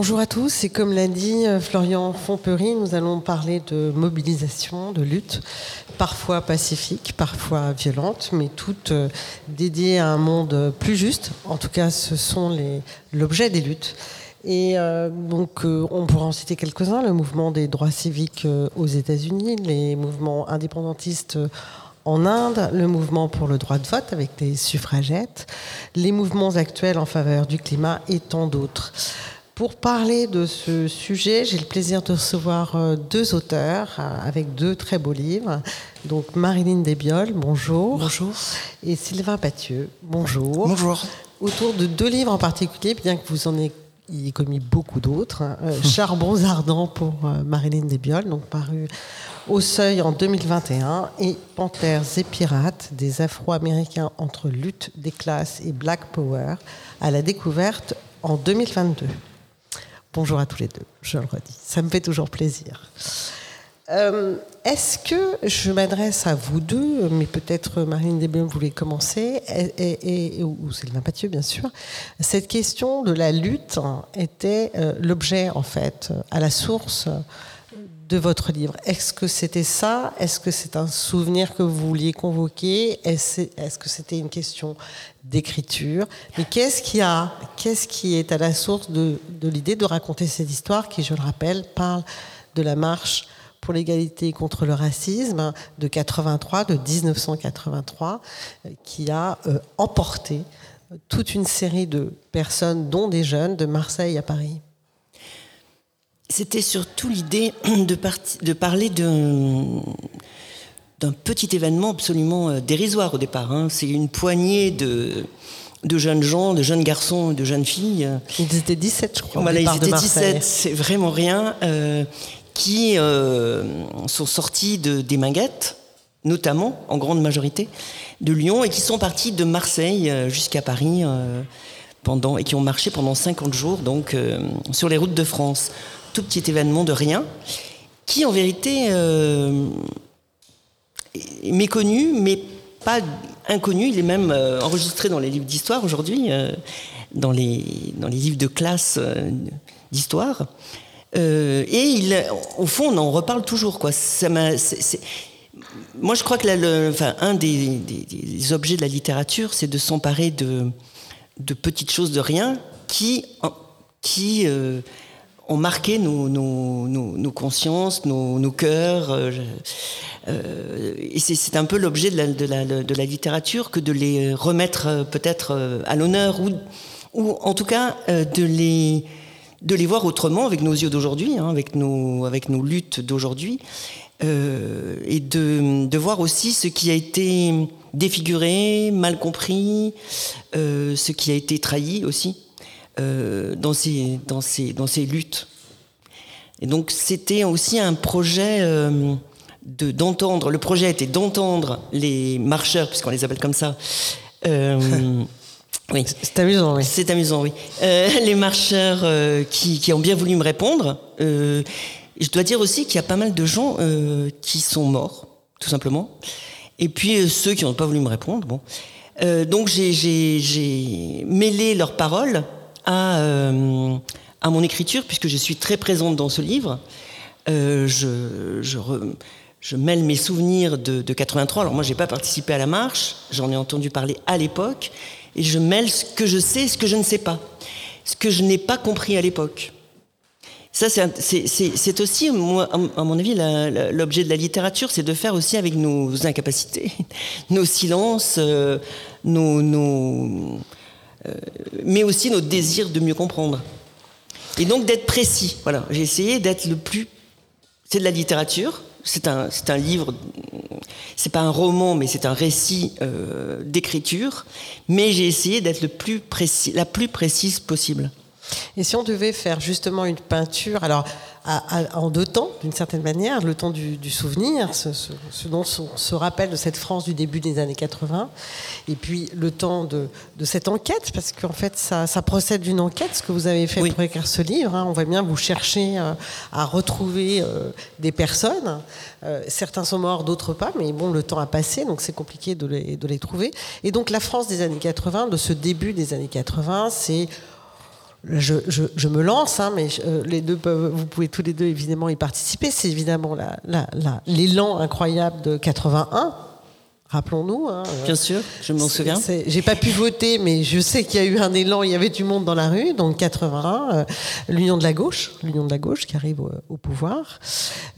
Bonjour à tous, et comme l'a dit euh, Florian Fompery, nous allons parler de mobilisation, de lutte, parfois pacifique, parfois violente, mais toutes euh, dédiées à un monde plus juste. En tout cas, ce sont l'objet des luttes. Et euh, donc, on pourra en citer quelques-uns le mouvement des droits civiques aux États-Unis, les mouvements indépendantistes en Inde, le mouvement pour le droit de vote avec les suffragettes, les mouvements actuels en faveur du climat et tant d'autres. Pour parler de ce sujet, j'ai le plaisir de recevoir euh, deux auteurs euh, avec deux très beaux livres. Donc Marilyn Desbioles, bonjour. Bonjour. Et Sylvain Pathieu, bonjour. Bonjour. Autour de deux livres en particulier, bien que vous en ayez commis beaucoup d'autres. hein. Euh, Charbons ardents pour euh, Marilyn Desbioles, donc paru au Seuil en 2021, et Panthères et pirates, des Afro-Américains entre lutte des classes et Black Power, à la découverte en 2022. Bonjour à tous les deux, je le redis. Ça me fait toujours plaisir. Euh, Est-ce que je m'adresse à vous deux, mais peut-être Marine Desbiens voulait commencer, et, ou Sylvain Pathieu bien sûr. Cette question de la lutte était euh, l'objet en fait à la source de votre livre. Est-ce que c'était ça? Est-ce que c'est un souvenir que vous vouliez convoquer? Est-ce est-ce que c'était une question d'écriture? Mais qu'est-ce qui a Qu'est-ce qui est à la source de, de l'idée de raconter cette histoire qui, je le rappelle, parle de la marche pour l'égalité contre le racisme de 83, de 1983, euh, qui a euh, emporté toute une série de personnes, dont des jeunes, de Marseille à Paris? C'était surtout l'idée de, parler d'un petit événement absolument euh, dérisoire au départ. hein. C'est une poignée de, de jeunes gens, de jeunes garçons, de jeunes filles. Ils étaient 17, je crois. Voilà, ils étaient Marseille. 17, c'est vraiment rien, euh, qui euh, sont sortis de, des Minguettes, notamment, en grande majorité, de Lyon, et qui sont partis de Marseille jusqu'à Paris, euh, pendant, et qui ont marché pendant 50 jours, donc, sur les routes de France. Tout petit événement de rien, qui en vérité euh, est méconnu, mais pas inconnu. Il est même euh, enregistré dans les livres d'histoire aujourd'hui, euh, dans, les, dans les livres de classe d'histoire. Et au fond, on en reparle toujours. Quoi. Ça Moi, je crois que enfin, un des, objets de la littérature, c'est de s'emparer de, de petites choses de rien qui, qui ont marqué nos, consciences, nos, cœurs. euh, euh, et c'est- un peu l'objet de la, littérature que de les remettre euh, peut-être à l'honneur ou, en tout cas de les, voir autrement avec nos yeux d'aujourd'hui, hein, avec, nos, luttes d'aujourd'hui, et de, voir aussi ce qui a été défiguré, mal compris, ce qui a été trahi aussi euh, dans, ces, dans, ces, dans ces luttes. Et donc c'était aussi un projet euh, de- d'entendre, le projet était d'entendre les marcheurs, puisqu'on les appelle comme ça. euh, oui. C'est amusant, oui. C'est amusant, oui. Les marcheurs qui, qui ont bien voulu me répondre. Je dois dire aussi qu'il y a pas mal de gens qui sont morts, tout simplement. Et puis ceux qui n'ont pas voulu me répondre. Bon. Donc j'ai mêlé leurs paroles à, euh, à mon écriture, puisque je suis très présente dans ce livre. Euh, je, mêle mes souvenirs de, de 83. Alors moi, j'ai pas participé à la marche, j'en ai entendu parler à l'époque, et je mêle ce que je sais et ce que je ne sais pas, ce que je n'ai pas compris à l'époque. Ça, c'est aussi, à mon avis, l'objet de la littérature, c'est de faire aussi avec nos incapacités, nos silences, euh, nos, mais aussi notre désir de mieux comprendre. Et donc d'être précis. Voilà, j'ai essayé d'être le plus. C'est de la littérature. C'est un, c'est un livre. C'est pas un roman, mais c'est un récit euh, d'écriture. Mais j'ai essayé d'être le plus précis, la plus précise possible. Et si on devait faire justement une peinture, alors en deux temps, d'une certaine manière, le temps du, souvenir, ce, dont on se rappelle de cette France du début des années 80, et puis le temps de, cette enquête, parce qu'en fait, ça, procède d'une enquête, ce que vous avez fait pour écrire ce livre. Hein. on voit bien vous chercher euh, à retrouver euh, des personnes. Euh, certains sont morts, d'autres pas, mais bon, le temps a passé, donc c'est compliqué de les, de les trouver. Et donc la France des années 80, de ce début des années 80, c'est je, je, me lance, hein, mais euh, les deux vous pouvez tous les deux évidemment y participer. C'est évidemment l'élan incroyable de 81, Rappelons-nous. Hein, euh, Bien sûr, je m'en souviens. J'ai pas pu voter, mais je sais qu'il y a eu un élan. Il y avait du monde dans la rue. Donc 81, euh, l'union de la gauche, l'union de la gauche qui arrive au, pouvoir.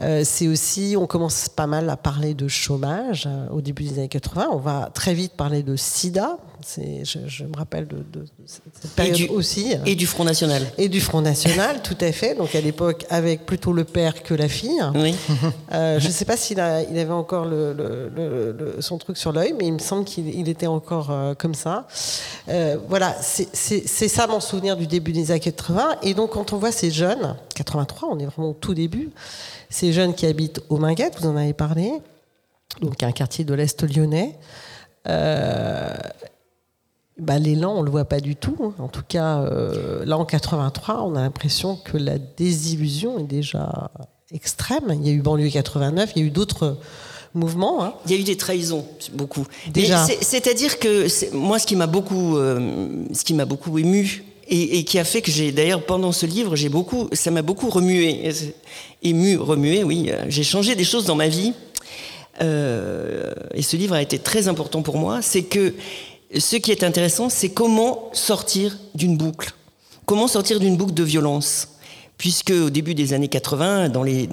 Euh, c'est aussi, on commence pas mal à parler de chômage au début des années 80. On va très vite parler de SIDA. Je, je, me rappelle de, cette période aussi. Et du Front National. Et du Front National, tout à fait. Donc à l'époque, avec plutôt le père que la fille. Oui. je ne sais pas s'il il avait encore le, le, son truc sur l'œil, mais il me semble qu'il était encore euh, comme ça. Euh, voilà, c'est ça mon souvenir du début des années 80. Et donc, quand on voit ces jeunes, 83, on est vraiment au tout début, ces jeunes qui habitent au Minguette, vous en avez parlé, donc un quartier de l'Est lyonnais. Euh, bah, l'élan, on ne le voit pas du tout. Hein. En tout cas, là, en 83, on a l'impression que la désillusion est déjà extrême. Il y a eu banlieue 89, il y a eu d'autres mouvement. Hein. Il y a eu des trahisons, beaucoup. Déjà. C'est-à-dire que moi, ce qui m'a beaucoup, euh, ce qui m'a beaucoup ému et, qui a fait que j'ai, d'ailleurs, pendant ce livre, j'ai beaucoup, ça m'a beaucoup remué, ému, remué, oui. J'ai changé des choses dans ma vie. Euh, et ce livre a été très important pour moi. C'est que ce qui est intéressant, c'est comment sortir d'une boucle. Comment sortir d'une boucle de violence puisque au début des années 80, dans les,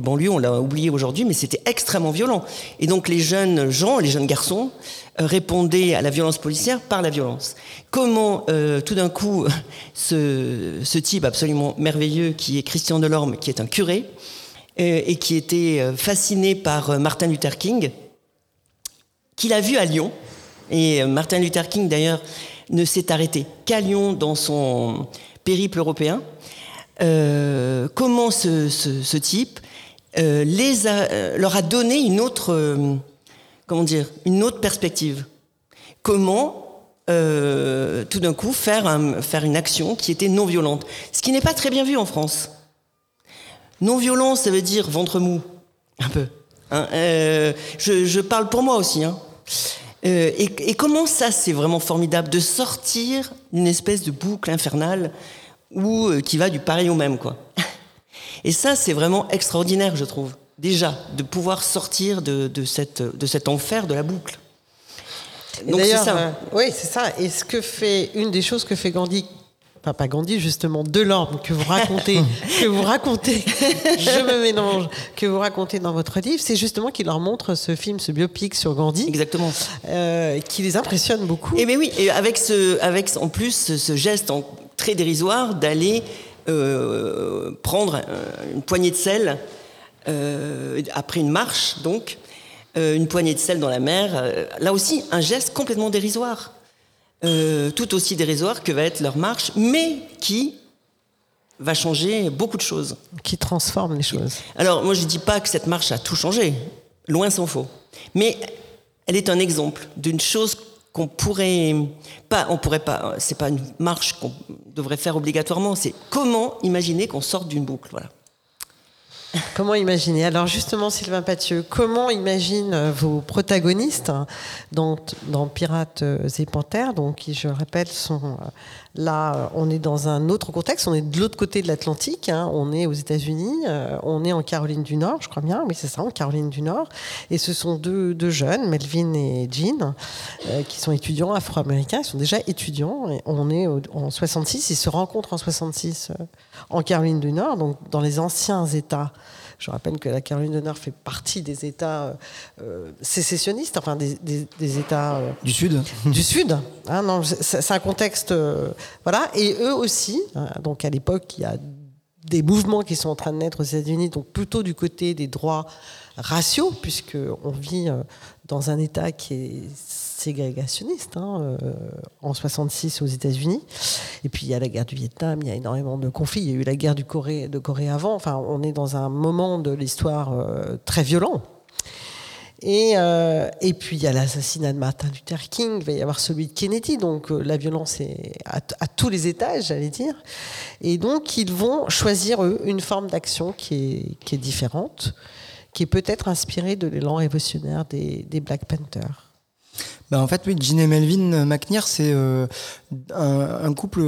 banlieues, on l'a oublié aujourd'hui, mais c'était extrêmement violent. Et donc les jeunes gens, les jeunes garçons, euh, répondaient à la violence policière par la violence. Comment euh, tout d'un coup, ce, ce, type absolument merveilleux qui est Christian Delorme, qui est un curé, euh, et qui était fasciné par Martin Luther King, qu'il a vu à Lyon, et Martin Luther King d'ailleurs ne s'est arrêté qu'à Lyon dans son périple européen, euh, comment ce, type euh, euh, leur a donné une autre, perspective? Comment tout d'un coup faire, un, faire une action qui était non violente, ce qui n'est pas très bien vu en France. Non violence, ça veut dire ventre mou, un peu. Hein. je, parle pour moi aussi. Hein. Et, et, comment ça, c'est vraiment formidable de sortir d'une espèce de boucle infernale ou euh, qui va du pareil au même, quoi. Et ça, c'est vraiment extraordinaire, je trouve. Déjà, de pouvoir sortir de, cette, de cet enfer de la boucle. Donc c'est ça. Euh, oui, c'est ça. Et ce que fait, une des choses que fait Gandhi, pas Gandhi justement, Delorme, que vous racontez, que vous racontez, je me mélange, que vous racontez dans votre livre, c'est justement qu'il leur montre ce film, ce biopic sur Gandhi. Exactement. Euh, qui les impressionne beaucoup. Et eh mais oui, et avec ce, avec en plus ce geste en, très dérisoire d'aller euh, prendre une poignée de sel euh, après une marche, donc euh, une poignée de sel dans la mer. là aussi, un geste complètement dérisoire, tout aussi dérisoire que va être leur marche, mais qui va changer beaucoup de choses. Qui transforme les choses. Alors, moi, je ne dis pas que cette marche a tout changé, loin s'en faut. Mais elle est un exemple d'une chose qu'on pourrait pas, on pourrait pas, c'est pas une marche qu'on devrait faire obligatoirement, c'est comment imaginer qu'on sorte d'une boucle, voilà. Comment imaginer Alors justement, Sylvain Pathieu, comment imaginent euh, vos protagonistes dans, dans Pirates et Panthères, donc qui, je répète, sont euh, là, on est dans un autre contexte, on est de l'autre côté de l'Atlantique, hein. on est aux États-Unis, on est en Caroline du Nord, je crois bien, oui c'est ça, en Caroline du Nord, et ce sont deux, jeunes, Melvin et Jean, qui sont étudiants afro-américains, ils sont déjà étudiants, et on est en 66, ils se rencontrent en 66 en Caroline du Nord, donc dans les anciens États je rappelle que la Caroline du Nord fait partie des États euh, sécessionnistes, enfin des, États euh, du Sud. Du Sud. Hein, c'est un contexte, euh, voilà. Et eux aussi. Hein, donc à l'époque, il y a des mouvements qui sont en train de naître aux États-Unis, donc plutôt du côté des droits raciaux, puisqu'on vit dans un État qui est ségrégationniste hein, en 66 aux États-Unis. Et puis il y a la guerre du Vietnam, il y a énormément de conflits. Il y a eu la guerre du Corée, de Corée avant. Enfin, on est dans un moment de l'histoire très violent et, euh, et puis il y a l'assassinat de Martin Luther King, il va y avoir celui de Kennedy, donc euh, la violence est à, tous les étages, j'allais dire. Et donc ils vont choisir, eux, une forme d'action qui est, qui est différente, qui est peut-être inspirée de l'élan révolutionnaire des, des Black Panthers. Ben en fait, oui, Jean et Melvin McNear, c'est euh, un, couple.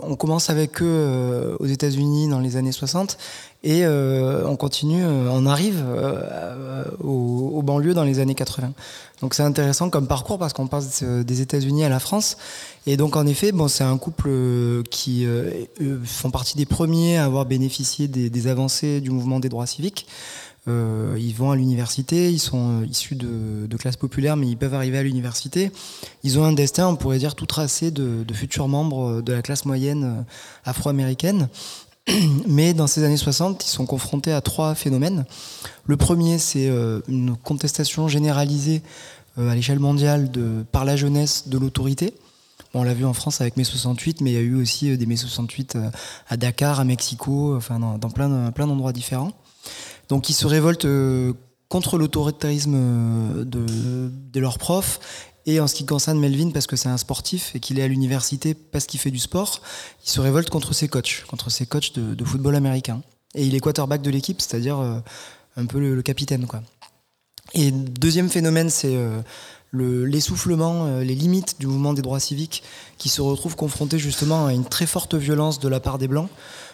On commence avec eux aux États-Unis dans les années 60 et euh, on continue, euh, on arrive euh, aux, banlieues dans les années 80. Donc c'est intéressant comme parcours parce qu'on passe des États-Unis à la France. Et donc en effet, bon, c'est un couple qui font partie des premiers à avoir bénéficié des, avancées du mouvement des droits civiques. Ils vont à l'université, ils sont issus de, classes populaires, mais ils peuvent arriver à l'université. Ils ont un destin, on pourrait dire, tout tracé de, futurs membres de la classe moyenne afro-américaine. Mais dans ces années 60, ils sont confrontés à trois phénomènes. Le premier, c'est euh, une contestation généralisée euh, à l'échelle mondiale par la jeunesse de l'autorité. on l'a vu en France avec mai 68, mais il y a eu aussi euh, des mai 68 à Dakar, à Mexico, enfin dans, plein d'endroits différents. Donc ils se révoltent contre l'autoritarisme de, de leurs profs et en ce qui concerne Melvin, parce que c'est un sportif et qu'il est à l'université parce qu'il fait du sport, il se révolte contre ses coachs, contre ses coachs de, football américain. Et il est quarterback de l'équipe, c'est-à-dire euh, un peu le, capitaine. Quoi. Et deuxième phénomène, c'est euh, l'essoufflement, euh, les limites du mouvement des droits civiques qui se retrouvent confrontés justement à une très forte violence de la part des Blancs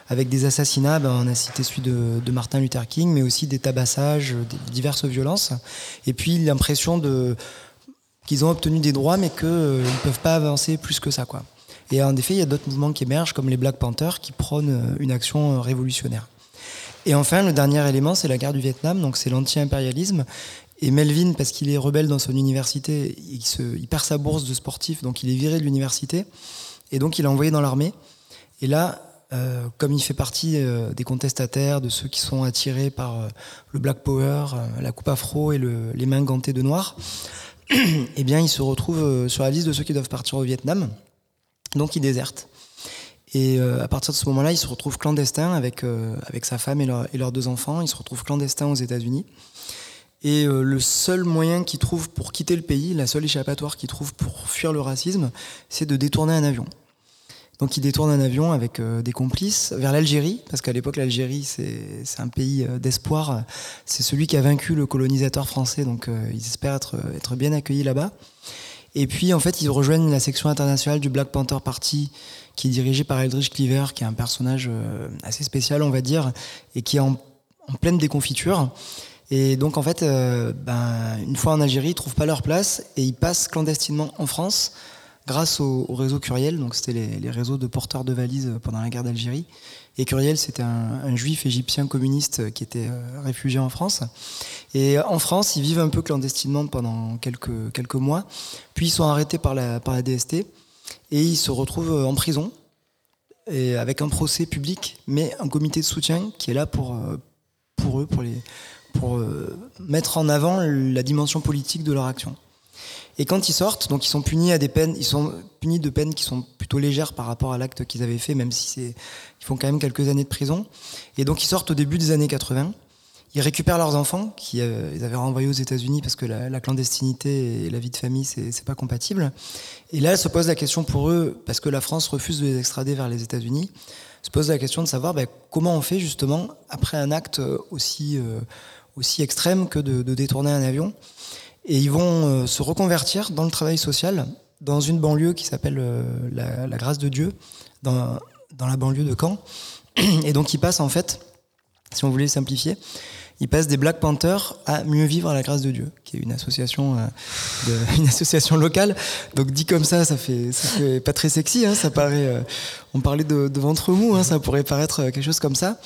avec des assassinats, ben, on a cité celui de, Martin Luther King, mais aussi des tabassages, des diverses violences, et puis l'impression de, qu'ils ont obtenu des droits, mais qu'ils euh, ne peuvent pas avancer plus que ça. Quoi. Et en effet, il y a d'autres mouvements qui émergent, comme les Black Panthers, qui prônent euh, une action euh, révolutionnaire. Et enfin, le dernier élément, c'est la guerre du Vietnam, donc c'est l'anti-impérialisme. Et Melvin, parce qu'il est rebelle dans son université, il, il, perd sa bourse de sportif, donc il est viré de l'université, et donc il est envoyé dans l'armée. Et là, euh, comme il fait partie euh, des contestataires, de ceux qui sont attirés par euh, le Black Power, la coupe afro et le, les mains gantées de noir, eh bien, il se retrouve sur la liste de ceux qui doivent partir au Vietnam. Donc, il déserte. Et à partir de ce moment-là, il se retrouve clandestin avec, avec sa femme et, leurs deux enfants. Il se retrouve clandestin aux États-Unis. Et le seul moyen qu'il trouve pour quitter le pays, la seule échappatoire qu'il trouve pour fuir le racisme, c'est de détourner un avion. Donc il détourne un avion avec euh, des complices vers l'Algérie, parce qu'à l'époque l'Algérie c'est un pays euh, d'espoir. C'est celui qui a vaincu le colonisateur français, donc euh, ils espèrent être, être bien accueillis là-bas. Et puis en fait ils rejoignent la section internationale du Black Panther Party, qui est dirigée par Eldridge Cleaver, qui est un personnage assez spécial on va dire, et qui est en, pleine déconfiture. Et donc en fait, ben, une fois en Algérie, ils trouvent pas leur place et ils passent clandestinement en France grâce au, réseau Curiel, donc c'était les, réseaux de porteurs de valises pendant la guerre d'Algérie. Et Curiel, c'était un, juif égyptien communiste qui était euh, réfugié en France. Et en France, ils vivent un peu clandestinement pendant quelques, quelques mois. Puis ils sont arrêtés par la, par la DST et ils se retrouvent en prison et avec un procès public, mais un comité de soutien qui est là pour, euh, pour eux, pour, les, pour euh, mettre en avant la dimension politique de leur action. Et quand ils sortent, donc ils sont punis à des peines, ils sont punis de peines qui sont plutôt légères par rapport à l'acte qu'ils avaient fait, même si c'est, ils font quand même quelques années de prison. Et donc ils sortent au début des années 80. Ils récupèrent leurs enfants, qui euh, avaient renvoyés aux États-Unis parce que la, clandestinité et la vie de famille, c'est, c'est pas compatible. Et là, se pose la question pour eux, parce que la France refuse de les extrader vers les États-Unis, se pose la question de savoir ben, comment on fait justement après un acte aussi euh, aussi extrême que de détourner un avion. Et ils vont euh, se reconvertir dans le travail social dans une banlieue qui s'appelle euh, la, Grâce de Dieu, dans, dans la banlieue de Caen. Et donc ils passent en fait, si on voulait simplifier, ils passent des Black Panthers à Mieux Vivre à la Grâce de Dieu, qui est une association, euh, une association locale. Donc dit comme ça, ça fait, ça fait pas très sexy. Hein, ça paraît, on parlait de, ventre mou, hein, ça pourrait paraître quelque chose comme ça.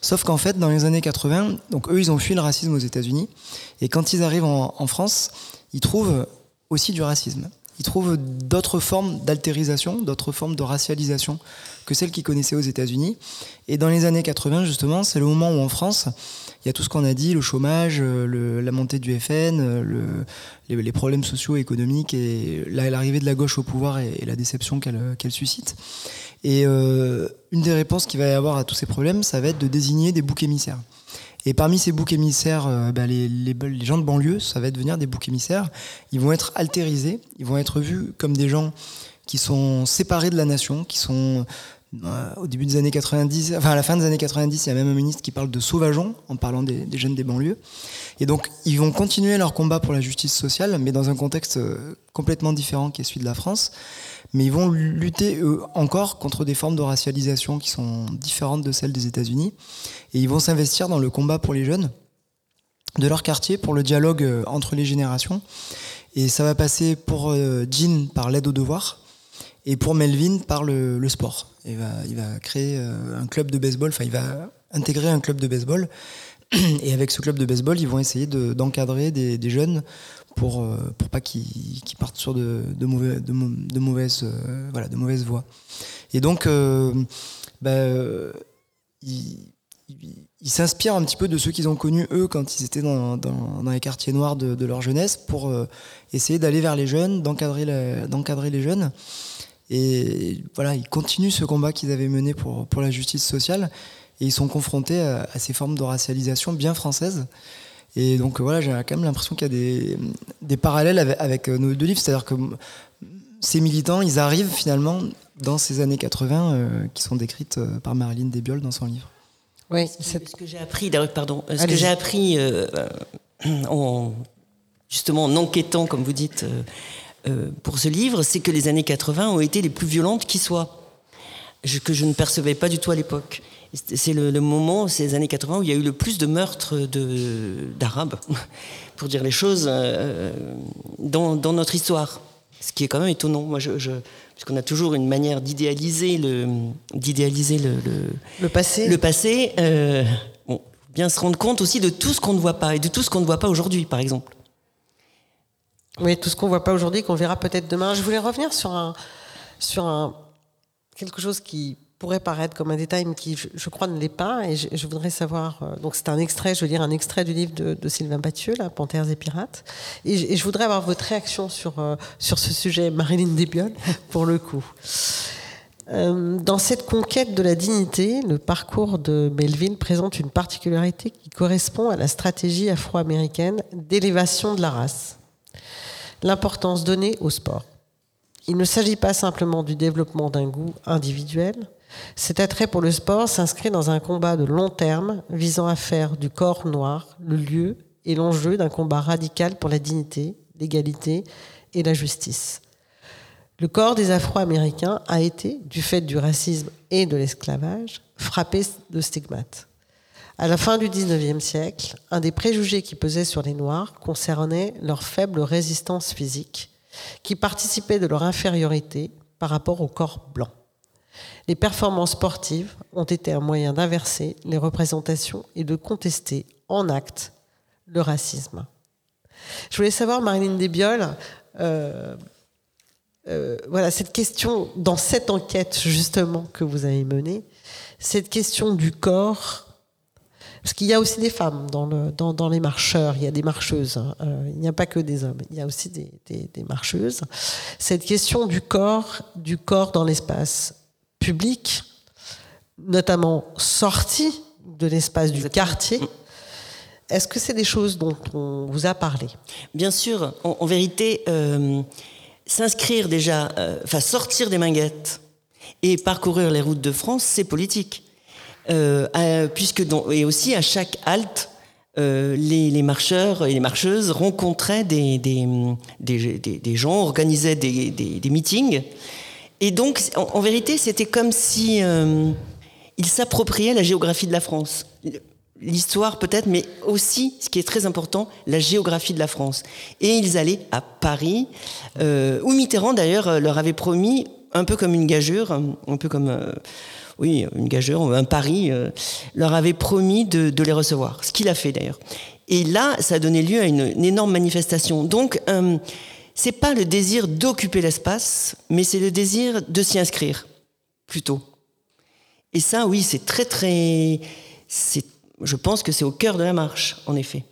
Sauf qu'en fait, dans les années 80, donc eux, ils ont fui le racisme aux États-Unis. Et quand ils arrivent en, France, ils trouvent aussi du racisme. ils trouvent d'autres formes d'altérisation, d'autres formes de racialisation que celles qu'ils connaissaient aux États-Unis. Et dans les années 80, justement, c'est le moment où en France, il y a tout ce qu'on a dit, le chômage, euh, la montée du FN, euh, les, problèmes sociaux, économiques et l'arrivée de la gauche au pouvoir et, la déception qu'elle suscite. Et euh, une des réponses qu'il va y avoir à tous ces problèmes, ça va être de désigner des boucs émissaires. Et parmi ces boucs émissaires, bah, les, les, gens de banlieue, ça va devenir des boucs émissaires. Ils vont être altérisés, ils vont être vus comme des gens qui sont séparés de la nation, qui sont au début des années 90, enfin à la fin des années 90, il y a même un ministre qui parle de sauvageons en parlant des, jeunes des banlieues. Et donc ils vont continuer leur combat pour la justice sociale, mais dans un contexte euh, complètement différent qui est celui de la France. Mais ils vont lutter encore contre des formes de racialisation qui sont différentes de celles des États-Unis. Et ils vont s'investir dans le combat pour les jeunes de leur quartier, pour le dialogue euh, entre les générations. Et ça va passer pour euh, Jean par l'aide aux devoirs et pour Melvin par le, sport. Il va, créer euh, un club de baseball, enfin il va intégrer un club de baseball. Et avec ce club de baseball, ils vont essayer d'encadrer des, jeunes pour, euh, pour pas qu'ils partent sur euh, de mauvaises voies. Et donc, bah, il, il s'inspire un petit peu de ceux qu'ils ont connus eux quand ils étaient dans, les quartiers noirs de leur jeunesse pour essayer d'aller vers les jeunes, d'encadrer les jeunes. Et voilà, ils continuent ce combat qu'ils avaient mené pour, pour la justice sociale et ils sont confrontés à, ces formes de racialisation bien françaises. Et donc voilà, j'ai quand même l'impression qu'il y a des, des parallèles avec, nos deux livres, c'est-à-dire que ces militants, ils arrivent finalement dans ces années 80 euh, qui sont décrites euh, par Marilyn Desbiol dans son livre. Oui, ce que j'ai appris, pardon, ce que j'ai appris euh, en, justement en enquêtant, comme vous dites, euh, pour ce livre, c'est que les années 80 ont été les plus violentes qui soient, que je ne percevais pas du tout à l'époque. C'est le, moment, ces années 80, où il y a eu le plus de meurtres d'Arabes, pour dire les choses, euh, dans, notre histoire. Ce qui est quand même étonnant. Moi, je, puisqu'on a toujours une manière d'idéaliser le, d'idéaliser le, le, passé. Le passé. Euh, bon, bien se rendre compte aussi de tout ce qu'on ne voit pas et de tout ce qu'on ne voit pas aujourd'hui, par exemple. Oui, tout ce qu'on voit pas aujourd'hui, qu'on verra peut-être demain. Je voulais revenir sur un, sur quelque chose qui pourrait paraître comme un détail, mais qui, je, crois, ne l'est pas. Et je, voudrais savoir. Euh, donc, c'est un extrait, je veux dire, un extrait du livre de, Sylvain Bathieu, Panthères et Pirates. Et, je voudrais avoir votre réaction sur, euh, sur ce sujet, Marilyn Desbiol, pour le coup. Euh, dans cette conquête de la dignité, le parcours de Melville présente une particularité qui correspond à la stratégie afro-américaine d'élévation de la race l'importance donnée au sport. Il ne s'agit pas simplement du développement d'un goût individuel. Cet attrait pour le sport s'inscrit dans un combat de long terme visant à faire du corps noir le lieu et l'enjeu d'un combat radical pour la dignité, l'égalité et la justice. Le corps des Afro-Américains a été, du fait du racisme et de l'esclavage, frappé de stigmates. À la fin du XIXe siècle, un des préjugés qui pesait sur les Noirs concernait leur faible résistance physique, qui participait de leur infériorité par rapport au corps blanc. Les performances sportives ont été un moyen d'inverser les représentations et de contester en acte le racisme. Je voulais savoir, Marilyn Desbiol, euh, euh, voilà, cette question, dans cette enquête justement que vous avez menée, cette question du corps parce qu'il y a aussi des femmes dans, le, dans, dans, les marcheurs, il y a des marcheuses, hein. euh, il n'y a pas que des hommes, il y a aussi des, des, marcheuses. Cette question du corps, du corps dans l'espace public, notamment sorti de l'espace du quartier, est-ce que c'est des choses dont on vous a parlé? Bien sûr, en, vérité, euh, s'inscrire déjà, euh, enfin sortir des minguettes et parcourir les routes de France, c'est politique. Euh, puisque et aussi à chaque halte, euh, les, marcheurs et les marcheuses rencontraient des, gens, organisaient des, meetings. Et donc, en, vérité, c'était comme si euh, ils s'appropriaient la géographie de la France. L'histoire peut-être, mais aussi, ce qui est très important, la géographie de la France. Et ils allaient à Paris, où Mitterrand d'ailleurs leur avait promis, un peu comme une gageure, un peu comme oui, une gageure, un pari, euh, leur avait promis de, les recevoir, ce qu'il a fait d'ailleurs. Et là, ça a donné lieu à une, énorme manifestation. Donc, euh, c'est pas le désir d'occuper l'espace, mais c'est le désir de s'y inscrire, plutôt. Et ça, oui, c'est très, très. Je pense que c'est au cœur de la marche, en effet.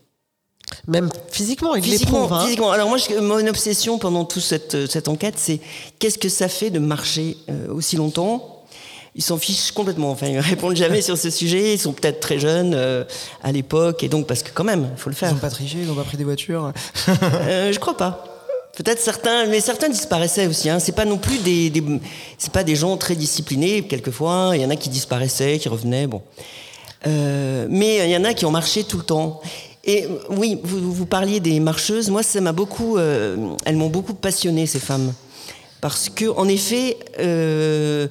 Même physiquement, il Physiquement, hein. physiquement. Alors moi, je- mon obsession pendant toute cette, cette enquête, c'est qu'est-ce que ça fait de marcher euh, aussi longtemps Ils s'en fichent complètement. Enfin, ils répondent jamais sur ce sujet. Ils sont peut-être très jeunes euh, à l'époque, et donc parce que quand même, il faut le Ils faire. n'ont pas triché, ils n'ont pas pris des voitures. Euh, je crois pas. Peut-être certains, mais certains disparaissaient aussi. Hein. C'est pas non plus des, des- c'est pas des gens très disciplinés. Quelquefois, il y en a qui disparaissaient, qui revenaient. Bon, Euh, mais il y en a qui ont marché tout le temps. Et euh, oui, vous, vous parliez des marcheuses. Moi, ça m'a beaucoup, elles m'ont beaucoup passionné ces femmes, parce que en effet, euh,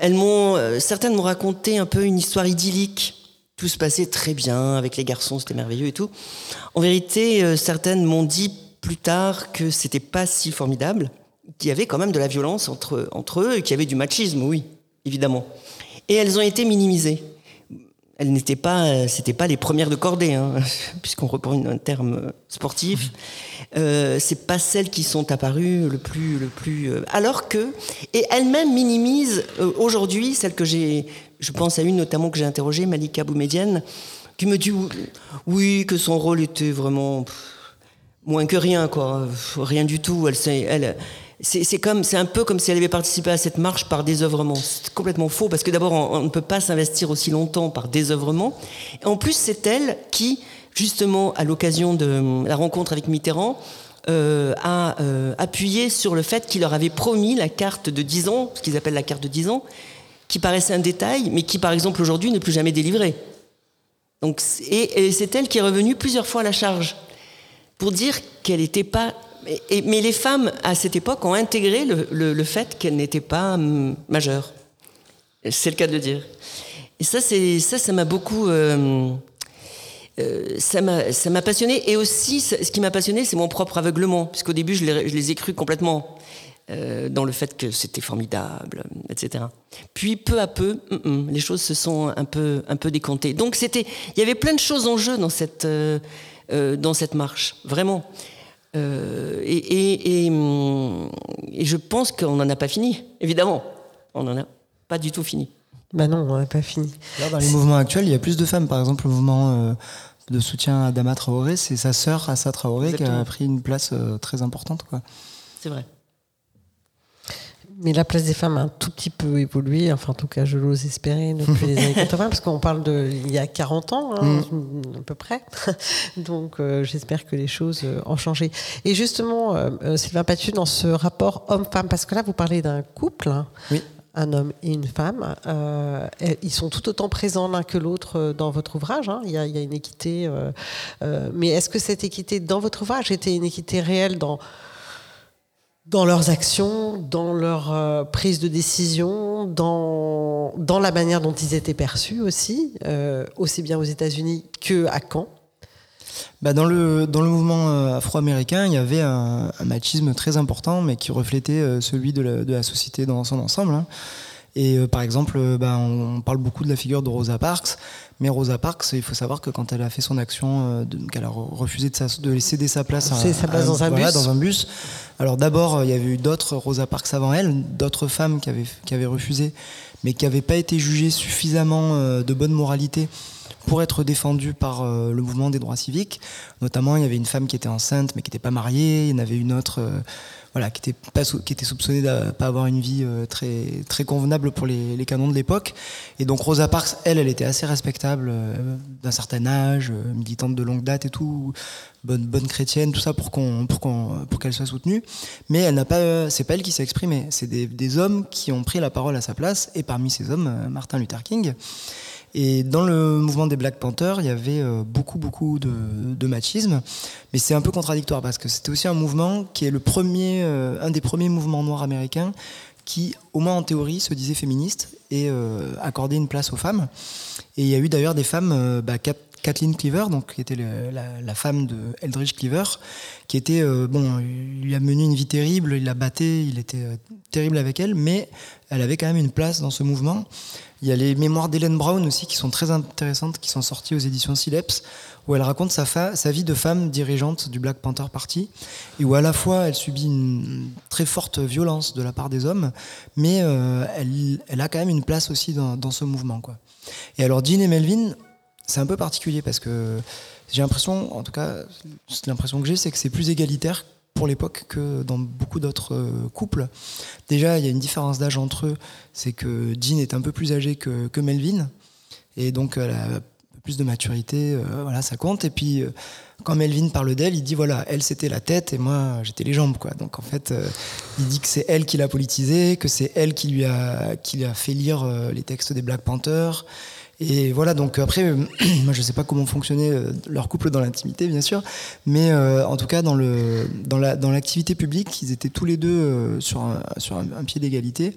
elles m'ont, euh, certaines m'ont raconté un peu une histoire idyllique. Tout se passait très bien avec les garçons, c'était merveilleux et tout. En vérité, euh, certaines m'ont dit plus tard que c'était pas si formidable, qu'il y avait quand même de la violence entre, entre eux et qu'il y avait du machisme, oui, évidemment. Et elles ont été minimisées. Elles n'étaient pas, euh, c'était pas les premières de cordée, hein, puisqu'on reprend un terme euh, sportif. Euh, c'est pas celles qui sont apparues le plus, le plus. euh, alors que, et elles-mêmes minimisent aujourd'hui celles que j'ai, je pense à une notamment que j'ai interrogée, Malika Boumedienne, qui me dit oui que son rôle était vraiment moins que rien, quoi. Rien du tout. Elle, elle, c'est, comme, c'est un peu comme si elle avait participé à cette marche par désœuvrement. C'est complètement faux parce que d'abord, on, ne peut pas s'investir aussi longtemps par désœuvrement. En plus, c'est elle qui, justement, à l'occasion de la rencontre avec Mitterrand, euh, a euh, appuyé sur le fait qu'il leur avait promis la carte de 10 ans, ce qu'ils appellent la carte de 10 ans, qui paraissait un détail, mais qui, par exemple, aujourd'hui, n'est plus jamais délivrée. Et c'est elle qui est revenue plusieurs fois à la charge pour dire qu'elle n'était pas. Mais les femmes, à cette époque, ont intégré le, fait qu'elle n'était pas hum, majeure. C'est le cas de le dire. Et ça, ça, m'a beaucoup. euh, euh, ça m'a passionné. Et aussi, ce qui m'a passionné, c'est mon propre aveuglement. Puisqu'au début, je les, ai crus complètement euh, dans le fait que c'était formidable, etc. Puis, peu à peu, hum, hum, les choses se sont un peu, un peu décomptées. Donc, il y avait plein de choses en jeu dans cette, euh, euh, dans cette marche, vraiment. Euh, et, et- et, hum, et je pense qu'on n'en a pas fini, évidemment. On n'en a pas du tout fini. Bah non, on n'a pas fini. Là, dans les mouvements actuels, il y a plus de femmes. Par exemple, le mouvement euh, de soutien à Dama Traoré, c'est sa sœur, Assa Traoré, qui a pris une place euh, très importante. Quoi. C'est vrai. Mais la place des femmes a un tout petit peu évolué, enfin en tout cas je l'ose espérer depuis les années 80, parce qu'on parle de il y a 40 ans hein, à peu près. Donc euh, j'espère que les choses euh, ont changé. Et justement, euh, Sylvain Patu, dans ce rapport homme-femme, parce que là vous parlez d'un couple, hein, Oui. un homme et une femme, ils sont tout autant présents l'un que l'autre dans votre ouvrage. hein. Il, y y a une équité, mais est-ce que cette équité dans votre ouvrage était une équité réelle dans dans leurs actions, dans leur euh, prise de décision, dans, dans la manière dont ils étaient perçus aussi, euh, aussi bien aux États-Unis que à Caen. Bah, dans, le, dans le mouvement euh, afro-américain, il y avait un, machisme très important, mais qui reflétait celui de la, de la société dans son ensemble. hein. Et euh, par exemple, euh, bah, on, parle beaucoup de la figure de Rosa Parks, mais Rosa Parks, il faut savoir que quand elle a fait son action, euh, qu'elle a re- refusé de, sa- de céder sa place, à, sa place à- dans un voilà, bus. dans un bus. Alors d'abord, il y avait eu d'autres Rosa Parks avant elle, d'autres femmes qui avaient, qui avaient refusé, mais qui n'avaient pas été jugées suffisamment de bonne moralité pour être défendues par le mouvement des droits civiques. Notamment, il y avait une femme qui était enceinte mais qui n'était pas mariée. Il y en avait une autre voilà, qui, était pas qui était soupçonnée de pas avoir une vie euh, très, très convenable pour les, les canons de l'époque. Et donc Rosa Parks, elle, elle était assez respectable, euh, d'un certain âge, euh, militante de longue date et tout, bonne, bonne chrétienne, tout ça pour qu'on pour qu'on pour qu'elle soit soutenue. Mais elle n'a pas, c'est pas elle qui s'est exprimée. C'est des, hommes qui ont pris la parole à sa place. Et parmi ces hommes, Martin Luther King. Et dans le mouvement des Black Panthers, il y avait euh, beaucoup, beaucoup de, machisme. Mais c'est un peu contradictoire parce que c'était aussi un mouvement qui est le premier, euh, un des premiers mouvements noirs américains qui, au moins en théorie, se disait féministe et euh, accordait une place aux femmes. Et il y a eu d'ailleurs des femmes bah, Kathleen Cleaver, donc qui était la, femme de Eldridge Cleaver, qui était euh, bon, lui a mené une vie terrible, il la battait, il était euh, terrible avec elle, mais elle avait quand même une place dans ce mouvement. Il y a les mémoires d'Hélène Brown aussi qui sont très intéressantes, qui sont sorties aux éditions Sileps, où elle raconte sa, vie de femme dirigeante du Black Panther Party, et où à la fois elle subit une très forte violence de la part des hommes, mais euh, elle, a quand même une place aussi dans, ce mouvement. Et alors Jean et Melvin, c'est un peu particulier parce que j'ai l'impression, en tout cas, l'impression que j'ai, c'est que c'est plus égalitaire pour l'époque que dans beaucoup d'autres euh, couples. Déjà, il y a une différence d'âge entre eux, c'est que Jean est un peu plus âgée que, Melvin, et donc elle a plus de maturité, euh, voilà, ça compte. Et puis, euh, quand Melvin parle d'elle, il dit voilà, elle c'était la tête et moi j'étais les jambes, quoi. Donc en fait, il dit que c'est elle qui l'a politisé, que c'est elle qui lui a, qui fait lire les textes des Black Panthers. Et voilà, donc après, euh, moi je sais pas comment fonctionnait euh, leur couple dans l'intimité, bien sûr, mais euh, en tout cas dans le dans la dans l'activité publique, ils étaient tous les deux euh, sur un, sur un, pied d'égalité.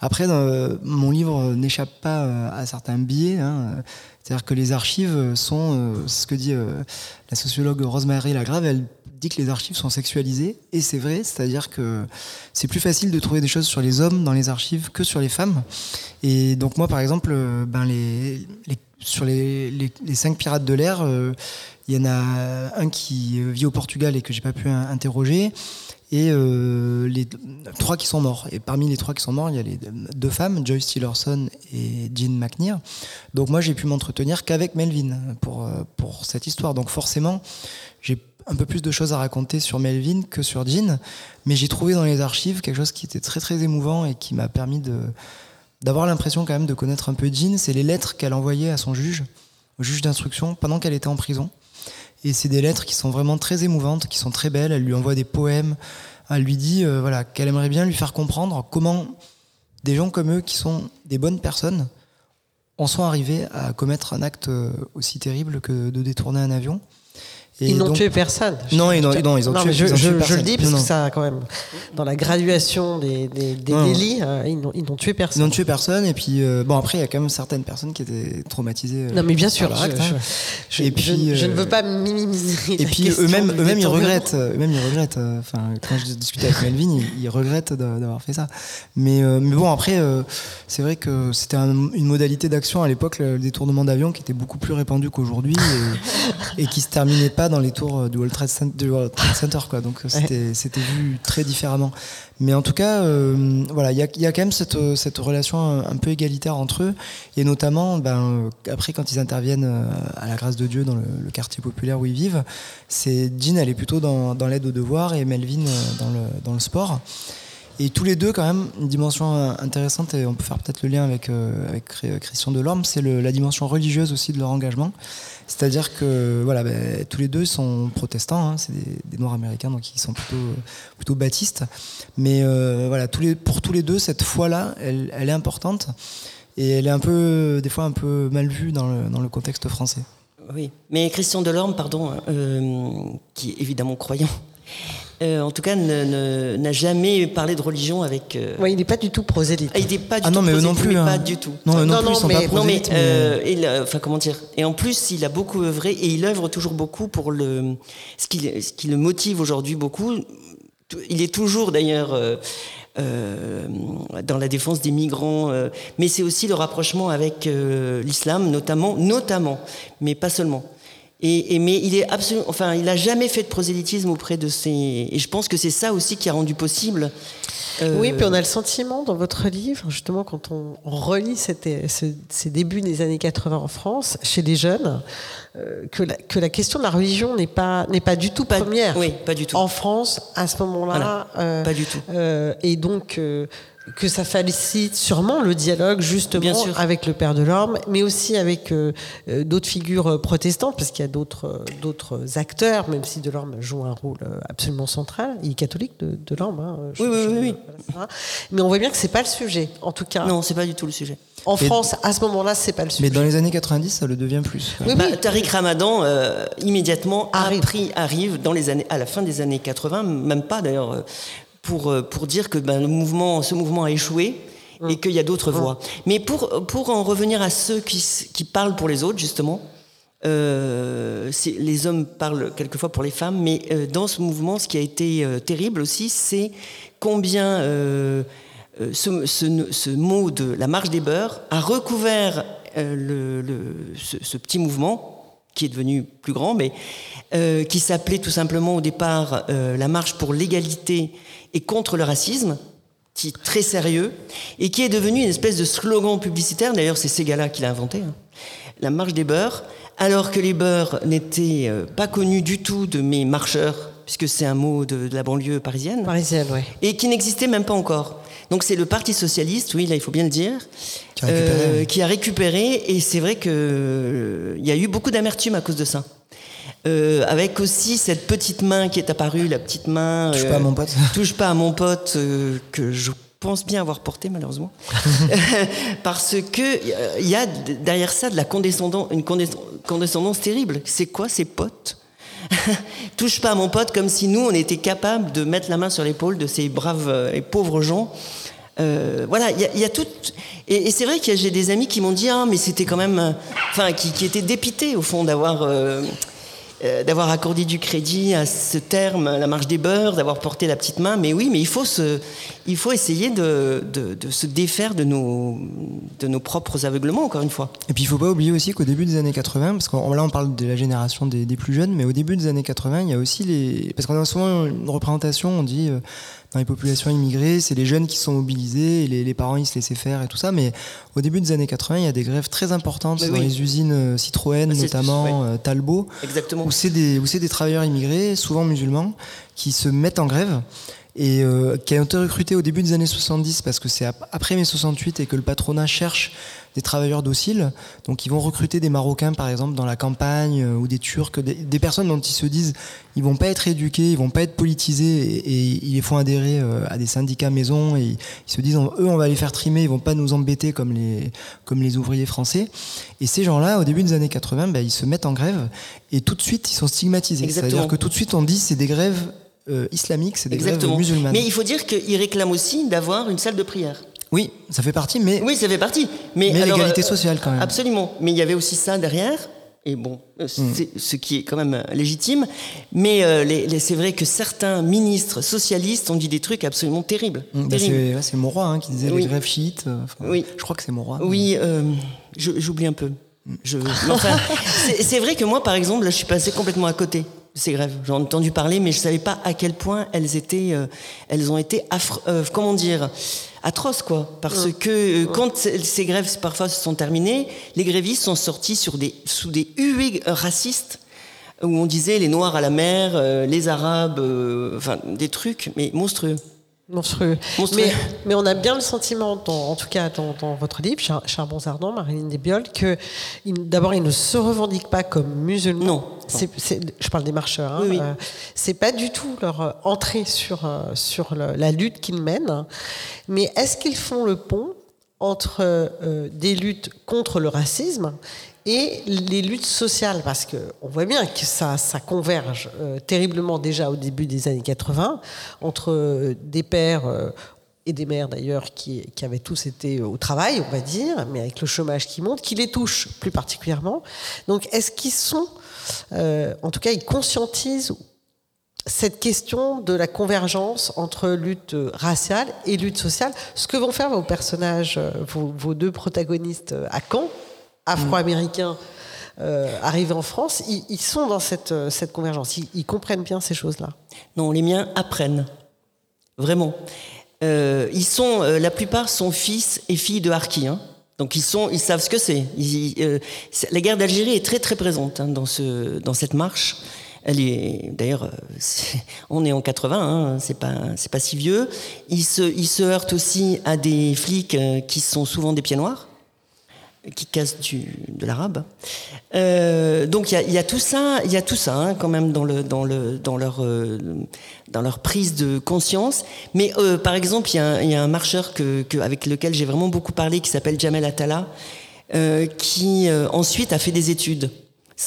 Après, dans, mon livre n'échappe pas à certains biais. Hein, c'est-à-dire que les archives sont, c'est ce que dit la sociologue Rosemary Lagrave, elle dit que les archives sont sexualisées, et c'est vrai, c'est-à-dire que c'est plus facile de trouver des choses sur les hommes dans les archives que sur les femmes. Et donc moi, par exemple, euh, ben sur les, cinq pirates de l'air, euh, il y en a un qui euh, vit au Portugal et que j'ai pas pu in- interroger, et les trois qui sont morts. Et parmi les trois qui sont morts, il y a les deux femmes, Joyce Tillerson et Jean McNear. Donc moi, j'ai pu m'entretenir qu'avec Melvin pour, pour cette histoire. Donc forcément, j'ai un peu plus de choses à raconter sur Melvin que sur Jean, mais j'ai trouvé dans les archives quelque chose qui était très très émouvant et qui m'a permis de d'avoir l'impression quand même de connaître un peu Jean. C'est les lettres qu'elle envoyait à son juge, au juge d'instruction, pendant qu'elle était en prison. Et c'est des lettres qui sont vraiment très émouvantes, qui sont très belles. Elle lui envoie des poèmes. Elle lui dit euh, voilà, qu'elle aimerait bien lui faire comprendre comment des gens comme eux, qui sont des bonnes personnes, en sont arrivés à commettre un acte euh, aussi terrible que de détourner un avion. Et Ils n'ont tué personne. Non, ils non, ils ont tué- mais je, ils ont je- tué je personne. le dis parce que ça, quand même, dans la graduation des, délits, euh, ils n'ont ils tué Ils personne. n'ont tué personne. Et puis, euh, bon, après, il y a quand même certaines personnes qui étaient traumatisées. euh, Non, mais bien sûr. hein. Et puis, je ne veux pas minimiser. Et puis eux-mêmes, eux-mêmes ils regrettent. Eux-mêmes ils regrettent. Enfin, quand je discutais avec Melvin, ils, ils regrettent d'a- d'avoir fait ça. Mais, mais bon, après, c'est vrai que c'était un- une modalité d'action à l'époque, le, détournement d'avion, qui était beaucoup plus répandu qu'aujourd'hui et, et qui se terminait pas dans les tours du World Trade Center, du World Trade Center, quoi. Donc euh, c'était, vu très différemment. Mais en tout cas, euh, voilà, il y a, il y a quand même cette, euh, cette relation un, un peu égalitaire entre eux, et notamment, ben, euh, après quand ils interviennent euh, à la grâce de Dieu dans le, le quartier populaire où ils vivent, c'est Jean, elle est plutôt dans, dans l'aide aux devoirs et Melvin euh, dans le, dans le sport. Et tous les deux, quand même, une dimension euh, intéressante, et on peut faire peut-être le lien avec, euh, avec Chr- Christian Delorme, c'est la dimension religieuse aussi de leur engagement. C'est-à-dire que voilà, ben, tous les deux sont protestants, hein, c'est des, Noirs américains, donc ils sont plutôt, plutôt baptistes. Mais euh, voilà, pour tous les deux, cette foi-là, elle, est importante. Et elle est un peu, des fois, un peu mal vue dans le, contexte français. Oui, mais Christian Delorme, pardon, euh, qui est évidemment croyant, euh, en tout cas ne- ne- n'a jamais parlé de religion avec. euh, Ouais, il n'est pas du tout prosélyte. ah, il n'est pas du Ah tout non, mais eux non prosélyte, plus, mais hein. Pas du tout. Non, eux non, Non, plus, non, sont mais- pas mais, euh, il a- enfin comment dire? Et en plus, il a beaucoup œuvré et il œuvre toujours beaucoup pour le ce qui, ce qui le motive aujourd'hui beaucoup. Il est toujours d'ailleurs euh, euh, dans la défense des migrants, euh, mais c'est aussi le rapprochement avec euh, l'islam, notamment, notamment, mais pas seulement. Et, et- mais il est absolument, enfin, il a jamais fait de prosélytisme auprès de ses. Et je pense que c'est ça aussi qui a rendu possible. euh, Oui, puis on a le sentiment dans votre livre, justement, quand on, on relit cette- ce- ces débuts des années 80 en France, chez les jeunes, euh, que, la, que la question de la religion n'est pas, n'est pas du tout Pas- première. oui, pas du tout. En France, à ce moment-là. Voilà, pas du tout. euh, et donc, euh, que ça facilite sûrement le dialogue, Bien justement, sûr. avec le Père de l'Orme, mais aussi avec euh, euh, d'autres figures euh, protestantes, parce qu'il y a d'autres d'autres acteurs, même si Delorme joue un rôle absolument central. Il est catholique, de, Delorme. hein, je- Oui, oui, oui, oui. voilà, ça. Mais on voit bien que c'est pas le sujet, en tout cas. Non, c'est pas du tout le sujet. En Et- France, à ce moment-là, c'est pas le sujet. Mais dans les années 90, ça le devient plus. Oui, Bah, oui. Tariq Ramadan, euh, immédiatement, Arrive. Arrive. arrive dans les années, à la fin des années 80, même pas d'ailleurs, euh, pour, euh, pour dire que ben, le mouvement, ce mouvement a échoué et qu'il y a d'autres voies. Mais pour, pour en revenir à ceux qui, parlent pour les autres, justement, Euh, les hommes parlent quelquefois pour les femmes, mais euh, dans ce mouvement, ce qui a été euh, terrible aussi, c'est combien ce, ce- ce mot de la marche des beurs a recouvert le- le- ce, ce petit mouvement qui est devenu plus grand, mais euh, qui s'appelait tout simplement au départ euh, la marche pour l'égalité et contre le racisme, qui est très sérieux, et qui est devenu une espèce de slogan publicitaire, d'ailleurs c'est Ségala qui l'a inventé, hein, la marche des beurs, alors que les beurs n'étaient euh, pas connus du tout de mes marcheurs, puisque c'est un mot de, de la banlieue parisienne, Parisienne, oui. et qui n'existait même pas encore. Donc c'est le Parti socialiste, oui, là il faut bien le dire, Qui a récupéré, euh, oui. qui a récupéré, et c'est vrai que euh, y a eu beaucoup d'amertume à cause de ça. Euh, avec aussi cette petite main qui est apparue, la petite main. Touche pas à mon pote. touche pas à mon pote que je pense bien avoir porté malheureusement, parce que il y a derrière ça de la condescendance, une condescend- condescendance terrible. C'est quoi ces potes? Touche pas à mon pote comme si nous on était capable de mettre la main sur l'épaule de ces braves euh, et pauvres gens. Euh, voilà, il y, a- tout. Et, c'est vrai que j'ai des amis qui m'ont dit ah mais c'était quand même, euh, enfin qui, qui étaient dépités au fond d'avoir. Euh, d'avoir accordé du crédit à ce terme, la marche des beurs, d'avoir porté la petite main. Mais oui, mais il faut, se, il faut essayer de, de- se défaire de nos, de nos propres aveuglements, encore une fois. Et puis il faut pas oublier aussi qu'au début des années 80, parce que là on parle de la génération des, des plus jeunes, mais au début des années 80, il y a aussi les... Parce qu'on a souvent une représentation, on dit euh, dans les populations immigrées, c'est les jeunes qui sont mobilisés, et les, les parents ils se laissaient faire et tout ça, mais au début des années 80, il y a des grèves très importantes Mais dans oui. les usines euh, Citroën, C'est- notamment euh, Talbot, Exactement. où c'est des, travailleurs immigrés, souvent musulmans, qui se mettent en grève et euh, qui ont été recrutés au début des années 70 parce que c'est ap- après mai 68 et que le patronat cherche des travailleurs dociles. Donc ils vont recruter des Marocains par exemple dans la campagne euh, ou des Turcs, des, des personnes dont ils se disent ils vont pas être éduqués, ils vont pas être politisés et, et ils les font adhérer euh, à des syndicats maison et ils se disent on- eux on va les faire trimer, ils vont pas nous embêter comme les comme les ouvriers français. Et ces gens-là au début des années 80, ben, ils se mettent en grève et tout de suite ils sont stigmatisés. C'est-à-dire que tout de suite on dit c'est des grèves euh, islamiques, c'est des Exactement. grèves musulmanes. Mais il faut dire qu'ils réclament aussi d'avoir une salle de prière. Oui, ça fait partie, mais, Oui, ça fait partie. Mais, l'égalité euh, sociale quand même. Absolument. Mais il y avait aussi ça derrière. Et bon, euh, Mm. c'est ce qui est quand même euh, légitime. Mais euh, les- les- c'est vrai que certains ministres socialistes ont dit des trucs absolument terribles. Mm, bah, c'est Mauroy hein, qui disait Oui. les grèves chiites. enfin, Oui. Je crois que c'est Mauroy. Oui, euh, je- j'oublie un peu. Mais enfin, c'est- vrai que moi, par exemple, là, je suis passé complètement à côté ces grèves. J'en ai entendu parler, mais je savais pas à quel point elles étaient, euh, elles ont été, affre- euh, comment dire, atroces, quoi. Parce que euh, quand ces grèves parfois se sont terminées, les grévistes sont sortis sur des, sous des huées racistes où on disait les Noirs à la mer, les Arabes, enfin des trucs, mais monstrueux. Monstrueux. Monstrueux. Mais, mais on a bien le sentiment, dans- en tout cas dans, dans votre livre, Char- Ardents, Marilyn Desbioles, que d'abord, ils ne se revendiquent pas comme musulmans. Non. Je parle des marcheurs. hein. Oui, oui. Euh, c'est pas du tout leur euh, entrée sur, euh, sur le- la lutte qu'ils mènent. Mais est-ce qu'ils font le pont entre euh, des luttes contre le racisme et les luttes sociales, parce qu'on voit bien que ça, converge euh, terriblement déjà au début des années 80 entre euh, des pères euh, et des mères d'ailleurs qui, avaient tous été au travail, on va dire, mais avec le chômage qui monte, qui les touche plus particulièrement. Donc est-ce qu'ils sont, en tout cas, ils conscientisent cette question de la convergence entre lutte raciale et lutte sociale? Ce que vont faire vos personnages, vos, vos deux protagonistes à Caen, afro-américains, euh, arrivés en France, ils, sont dans cette, euh, convergence. Ils, comprennent bien ces choses-là. Non, les miens apprennent. Vraiment. Euh, ils sont, euh, la plupart sont fils et filles de harkis. hein. Donc ils, sont, ils savent ce que c'est. La guerre d'Algérie est très très présente hein, dans, ce, dans cette marche. Elle est d'ailleurs, on est en 80, hein, c'est pas c'est pas si vieux. Ils se, ils se heurtent aussi à des flics qui sont souvent des pieds noirs qui cassent du, de l'arabe. Euh, donc il y y a tout ça, il y a tout ça hein, quand même dans le dans le dans leur euh, dans leur prise de conscience. Mais euh, par exemple, il y, a un- il y a un marcheur que, que- avec lequel j'ai vraiment beaucoup parlé qui s'appelle Jamel Attala, euh, qui euh, ensuite a fait des études.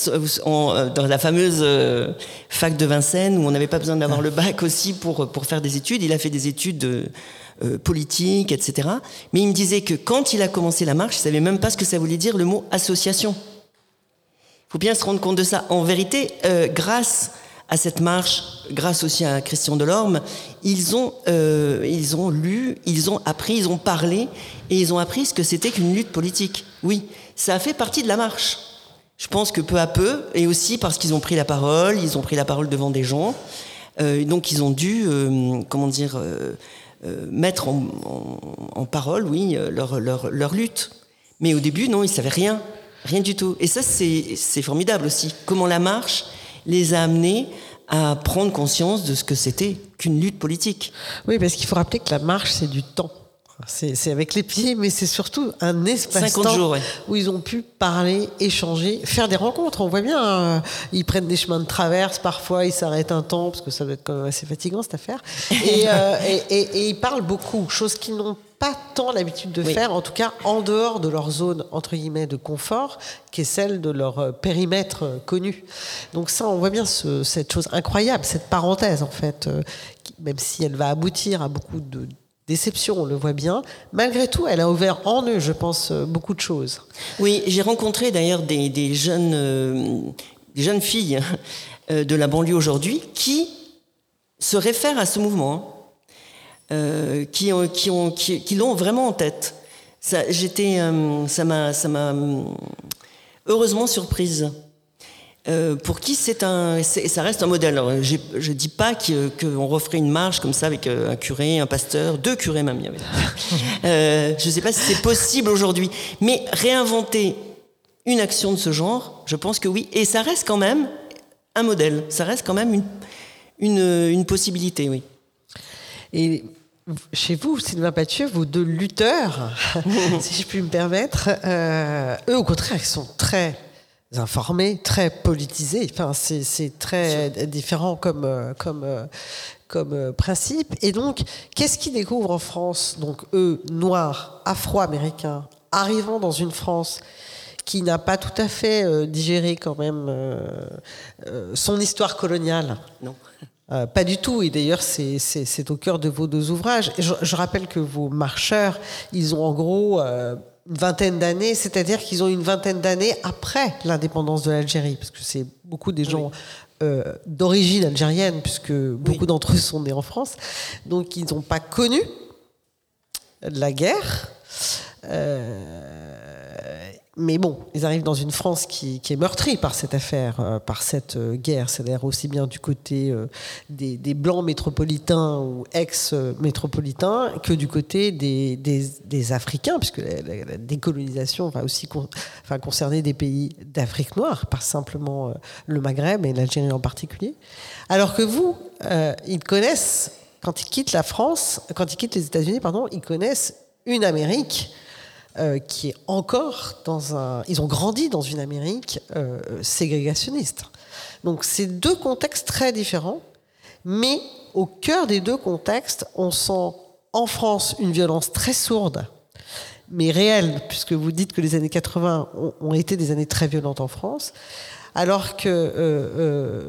Euh, dans la fameuse euh, fac de Vincennes où on n'avait pas besoin d'avoir le bac aussi pour pour faire des études, il a fait des études euh, politiques, etc. Mais il me disait que quand il a commencé la marche, il savait même pas ce que ça voulait dire le mot association. faut bien se rendre compte de ça. En vérité, grâce à cette marche, grâce aussi à Christian Delorme, ils ont, ils ont lu, ils ont appris, ils ont parlé, et ils ont appris ce que c'était qu'une lutte politique. Oui, ça a fait partie de la marche. Je pense que peu à peu, et aussi parce qu'ils ont pris la parole, ils ont pris la parole devant des gens, euh, donc ils ont dû, euh, comment dire, mettre en, parole, oui, leur, leur, leur lutte. Mais au début, non, ils savaient rien, rien du tout. Et ça, c'est formidable aussi. Comment la marche les a amenés à prendre conscience de ce que c'était qu'une lutte politique. Oui, parce qu'il faut rappeler que la marche, c'est du temps. C'est avec les pieds, mais c'est surtout un espace-temps où ils ont pu parler, échanger, faire des rencontres. On voit bien, euh, ils prennent des chemins de traverse, parfois ils s'arrêtent un temps, parce que ça doit être quand même assez fatigant cette affaire. Et, euh, et ils parlent beaucoup, chose qu'ils n'ont pas tant l'habitude de faire, en tout cas en dehors de leur zone entre guillemets de confort, qui est celle de leur euh, périmètre euh, connu. Donc ça, on voit bien cette chose incroyable, cette parenthèse en fait, même si elle va aboutir à beaucoup de déceptions, on le voit bien. Malgré tout, elle a ouvert en eux, je pense, beaucoup de choses. Oui, j'ai rencontré d'ailleurs des, jeunes, des jeunes filles de la banlieue aujourd'hui qui se réfèrent à ce mouvement hein. Euh, qui, qui, ont, qui, l'ont vraiment en tête. Ça, j'étais, euh, ça m'a, euh, heureusement surprise. Pour qui c'est un, ça reste un modèle. je ne dis pas qu'on referait une marche comme ça avec un curé, un pasteur, deux curés même. je ne sais pas si c'est possible aujourd'hui, mais réinventer une action de ce genre, je pense que oui. Et ça reste quand même un modèle. Ça reste quand même une, une, une possibilité, oui. Et chez vous, Sylvain Pathieu, vos deux lutteurs, si je puis me permettre, euh, eux, au contraire, ils sont très informés, très politisés. Enfin, c'est très différent comme, euh, comme, euh, comme principe. Et donc, qu'est-ce qu'ils découvrent en France? Donc, eux, noirs, afro-américains, arrivant dans une France qui n'a pas tout à fait digéré quand même son histoire coloniale. Non. Euh, pas du tout, et d'ailleurs c'est au cœur de vos deux ouvrages. Je, rappelle que vos marcheurs, ils ont en gros euh, vingtaine d'années, c'est-à-dire qu'ils ont une vingtaine d'années après l'indépendance de l'Algérie, parce que c'est beaucoup des gens euh, d'origine algérienne, puisque beaucoup d'entre eux sont nés en France, donc ils n'ont pas connu la guerre. Mais bon, ils arrivent dans une France qui, est meurtrie par cette affaire, euh, par cette euh, guerre. C'est-à-dire aussi bien du côté euh, des, blancs métropolitains ou ex-métropolitains que du côté des, Africains, puisque la, décolonisation va aussi enfin, concerner des pays d'Afrique noire, pas simplement le Maghreb et l'Algérie en particulier. Alors que vous, ils connaissent, quand ils quittent la France, quand ils quittent les États-Unis, pardon, ils connaissent une Amérique euh, qui est encore dans un. Ils ont grandi dans une Amérique euh, ségrégationniste. Donc c'est deux contextes très différents, mais au cœur des deux contextes, on sent en France une violence très sourde, mais réelle, puisque vous dites que les années 80 ont, été des années très violentes en France, alors que euh,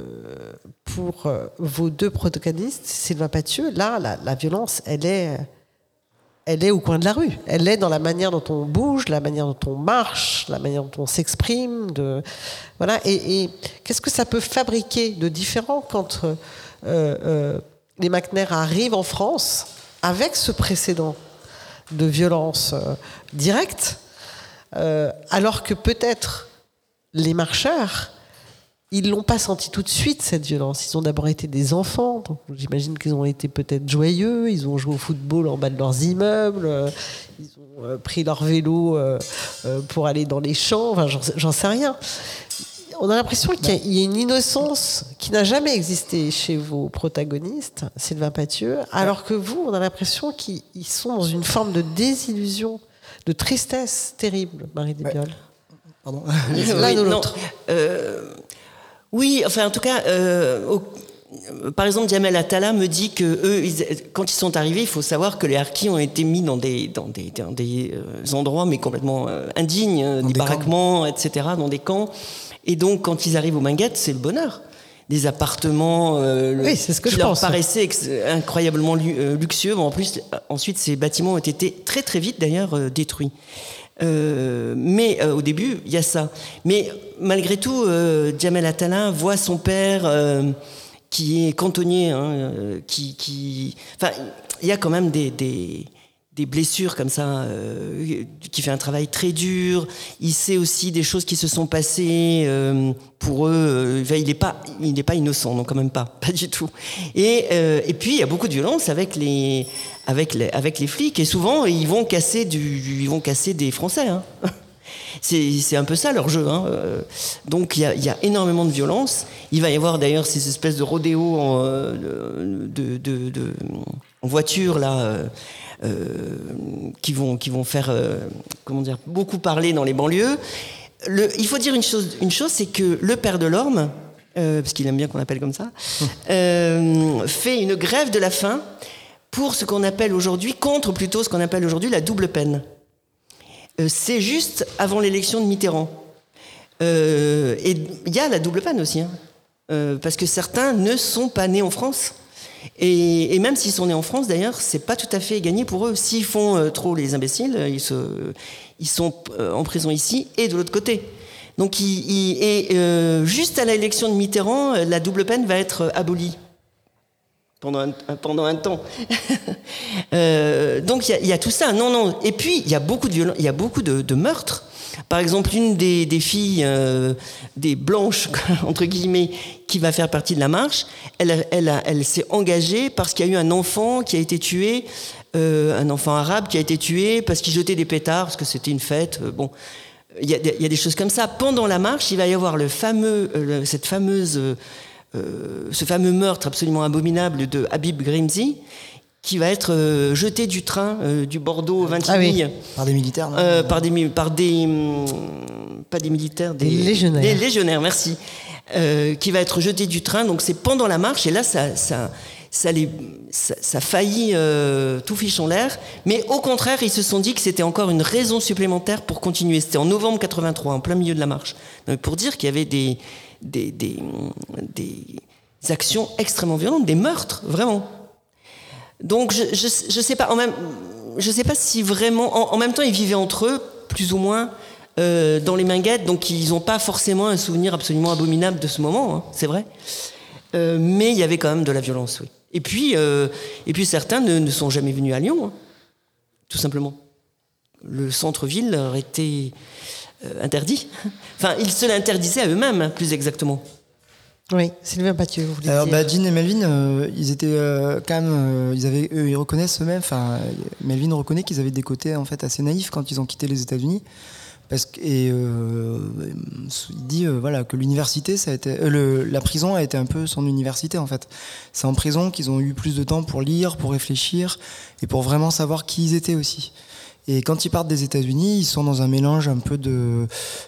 pour vos deux protagonistes, Sylvain Pathieu, là, la, la violence, elle est elle est au coin de la rue. Elle est dans la manière dont on bouge, la manière dont on marche, la manière dont on s'exprime. Voilà. Et, qu'est-ce que ça peut fabriquer de différent quand euh, euh, les McNair arrivent en France avec ce précédent de violence euh, directe, alors que peut-être les marcheurs ils l'ont pas senti tout de suite cette violence. Ils ont d'abord été des enfants, donc j'imagine qu'ils ont été peut-être joyeux. Ils ont joué au football en bas de leurs immeubles. Euh, ils ont euh, pris leur vélo euh, pour aller dans les champs. Enfin, j'en sais rien. On a l'impression qu'il y, a une innocence qui n'a jamais existé chez vos protagonistes, Sylvain Pathieu, alors que vous, on a l'impression qu'ils sont dans une forme de désillusion, de tristesse terrible, Marie Desbiol. Pardon. L'un ou l'autre. Oui, enfin en tout cas, euh, par exemple, Jamel Attala me dit que eux, quand ils sont arrivés, il faut savoir que les harkis ont été mis dans des, dans des, dans des euh, endroits mais complètement euh, indignes, des, baraquements, etc., dans des camps. Et donc, quand ils arrivent aux Minguettes, c'est le bonheur. des appartements oui, c'est ce que qui je leur pense. paraissaient incroyablement luxueux. En plus, ensuite, ces bâtiments ont été très très vite d'ailleurs détruits. Euh, mais euh, au début, il y a ça. Mais malgré tout, euh, Jamel Attalin voit son père qui est cantonnier, hein, il y a quand même des, des blessures comme ça, qui fait un travail très dur. Il sait aussi des choses qui se sont passées pour eux. il n'est pas, il n'est pas innocent, non, quand même pas, pas du tout. Et, et puis il y a beaucoup de violence avec les avec les, avec les flics et souvent ils vont casser, du, ils vont casser des Français. Hein. C'est un peu ça leur jeu. Hein. Donc il y, a, y, a, énormément de violence. Il va y avoir d'ailleurs ces espèces de rodéos en, de, de, de, en voiture là. Euh, euh, qui vont qui vont faire euh, comment dire beaucoup parler dans les banlieues. Le, il faut dire une chose, une chose, c'est que le père de l'Orme, euh, parce qu'il aime bien qu'on l'appelle comme ça, euh, fait une grève de la faim pour ce qu'on appelle aujourd'hui, contre plutôt ce qu'on appelle aujourd'hui la double peine. Euh, c'est juste avant l'élection de Mitterrand. Et il y a la double peine aussi, hein. parce que certains ne sont pas nés en France. Et, même s'ils sont nés en France, d'ailleurs, c'est pas tout à fait gagné pour eux. S'ils font euh, trop les imbéciles, ils, se, ils sont euh, en prison ici et de l'autre côté. Donc, et euh, juste à l'élection de Mitterrand, la double peine va être abolie pendant un, temps. euh, donc il y, a tout ça. Non, non. Et puis il y a beaucoup de y a beaucoup de, meurtres. Par exemple, une des, filles, euh, des blanches entre guillemets, qui va faire partie de la marche, elle, elle, elle s'est engagée parce qu'il y a eu un enfant qui a été tué, euh, un enfant arabe qui a été tué parce qu'il jetait des pétards parce que c'était une fête. Euh, bon. Il y, a, des choses comme ça. Pendant la marche, il va y avoir le fameux, cette fameuse ce fameux meurtre absolument abominable de Habib Grimzi, qui va être euh, jeté du train euh, du Bordeaux 26 ah oui. par des militaires euh, par des par des pas des militaires des, des légionnaires des légionnaires merci qui va être jeté du train donc c'est pendant la marche et là ça ça ça, les, ça, ça faillit euh, tout fiche en l'air, mais au contraire, ils se sont dit que c'était encore une raison supplémentaire pour continuer. C'était en novembre 83, en plein milieu de la marche. Donc, pour dire qu'il y avait des, des, des, des, actions extrêmement violentes, des meurtres, vraiment. Donc, je, je sais pas, en même, je sais pas si vraiment, en, même temps, ils vivaient entre eux, plus ou moins, euh, dans les minguettes, donc ils n'ont pas forcément un souvenir absolument abominable de ce moment, hein, c'est vrai. Euh, mais il y avait quand même de la violence, oui. Et puis, euh, certains ne, ne, sont jamais venus à Lyon, hein, tout simplement. Le centre-ville leur était interdit. Enfin, ils se l'interdisaient à eux-mêmes, plus exactement. Oui, Sylvain Pathieu, vous voulez Alors, dire bah, Jean et Melvin, euh, ils étaient euh, quand même, ils avaient, eux, ils reconnaissent eux-mêmes. Enfin, Melvin reconnaît qu'ils avaient des côtés en fait assez naïfs quand ils ont quitté les États-Unis. Parce que, et euh, il dit euh, voilà que l'université ça a été euh, le, la prison a été un peu son université en fait c'est en prison qu'ils ont eu plus de temps pour lire pour réfléchir et pour vraiment savoir qui ils étaient aussi et quand ils partent des États-Unis ils sont dans un mélange un peu de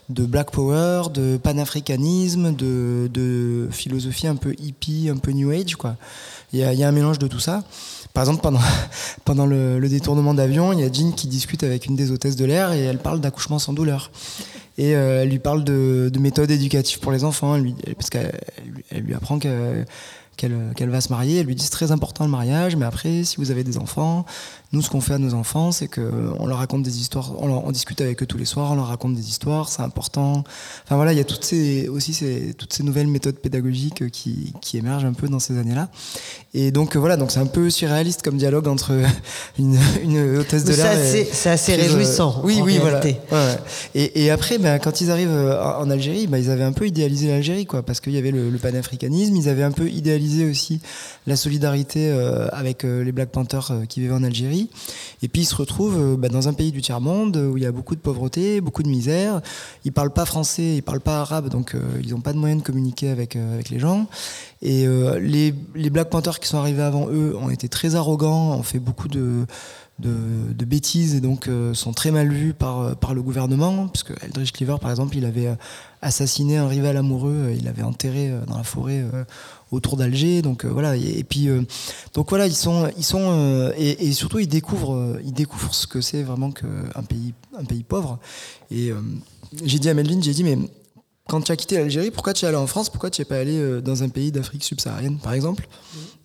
black power de panafricanisme de, de philosophie un peu hippie un peu new age il y a, un mélange de tout ça par exemple, pendant, le, détournement d'avion, il y a Jean qui discute avec une des hôtesses de l'air et elle parle d'accouchement sans douleur. Et euh, elle lui parle de, de méthodes éducatives pour les enfants, parce qu'elle elle lui apprend que qu'elle qu va se marier. Elle lui dit c'est très important le mariage, mais après, si vous avez des enfants, nous, ce qu'on fait à nos enfants, c'est qu'on leur raconte des histoires, on, leur, on, discute avec eux tous les soirs, on leur raconte des histoires, c'est important. Enfin voilà, il y a toutes ces, aussi ces, toutes ces nouvelles méthodes pédagogiques qui, qui émergent un peu dans ces années-là. Et donc voilà, donc c'est un peu surréaliste comme dialogue entre une, une hôtesse de l'air. C'est assez, réjouissant. Oui, oui, réalité. voilà. Ouais. Et, et, après, ben, quand ils arrivent en Algérie, ben, ils avaient un peu idéalisé l'Algérie, quoi, parce qu'il y avait le, le panafricanisme, ils avaient un peu idéalisé aussi la solidarité euh, avec euh, les Black Panthers euh, qui vivaient en Algérie. Et puis ils se retrouvent bah, dans un pays du tiers-monde où il y a beaucoup de pauvreté, beaucoup de misère. Ils parlent pas français, ils parlent pas arabe, donc euh, ils n'ont pas de moyens de communiquer avec, euh, avec les gens. Et euh, les, les Black Panthers qui sont arrivés avant eux ont été très arrogants, ont fait beaucoup de, de, bêtises et donc euh, sont très mal vus par, par le gouvernement. Parce que Eldridge Cleaver, par exemple, il avait assassiné un rival amoureux, il l'avait enterré dans la forêt autour d'Alger donc euh, voilà et, puis euh, donc voilà ils sont ils sont euh, et, et, surtout ils découvrent ils découvrent ce que c'est vraiment qu'un pays un pays pauvre. Et j'ai dit à Melvin j'ai dit mais quand tu as quitté l'Algérie, pourquoi tu es allé en France? Pourquoi tu n'es pas allé euh, dans un pays d'Afrique subsaharienne, par exemple?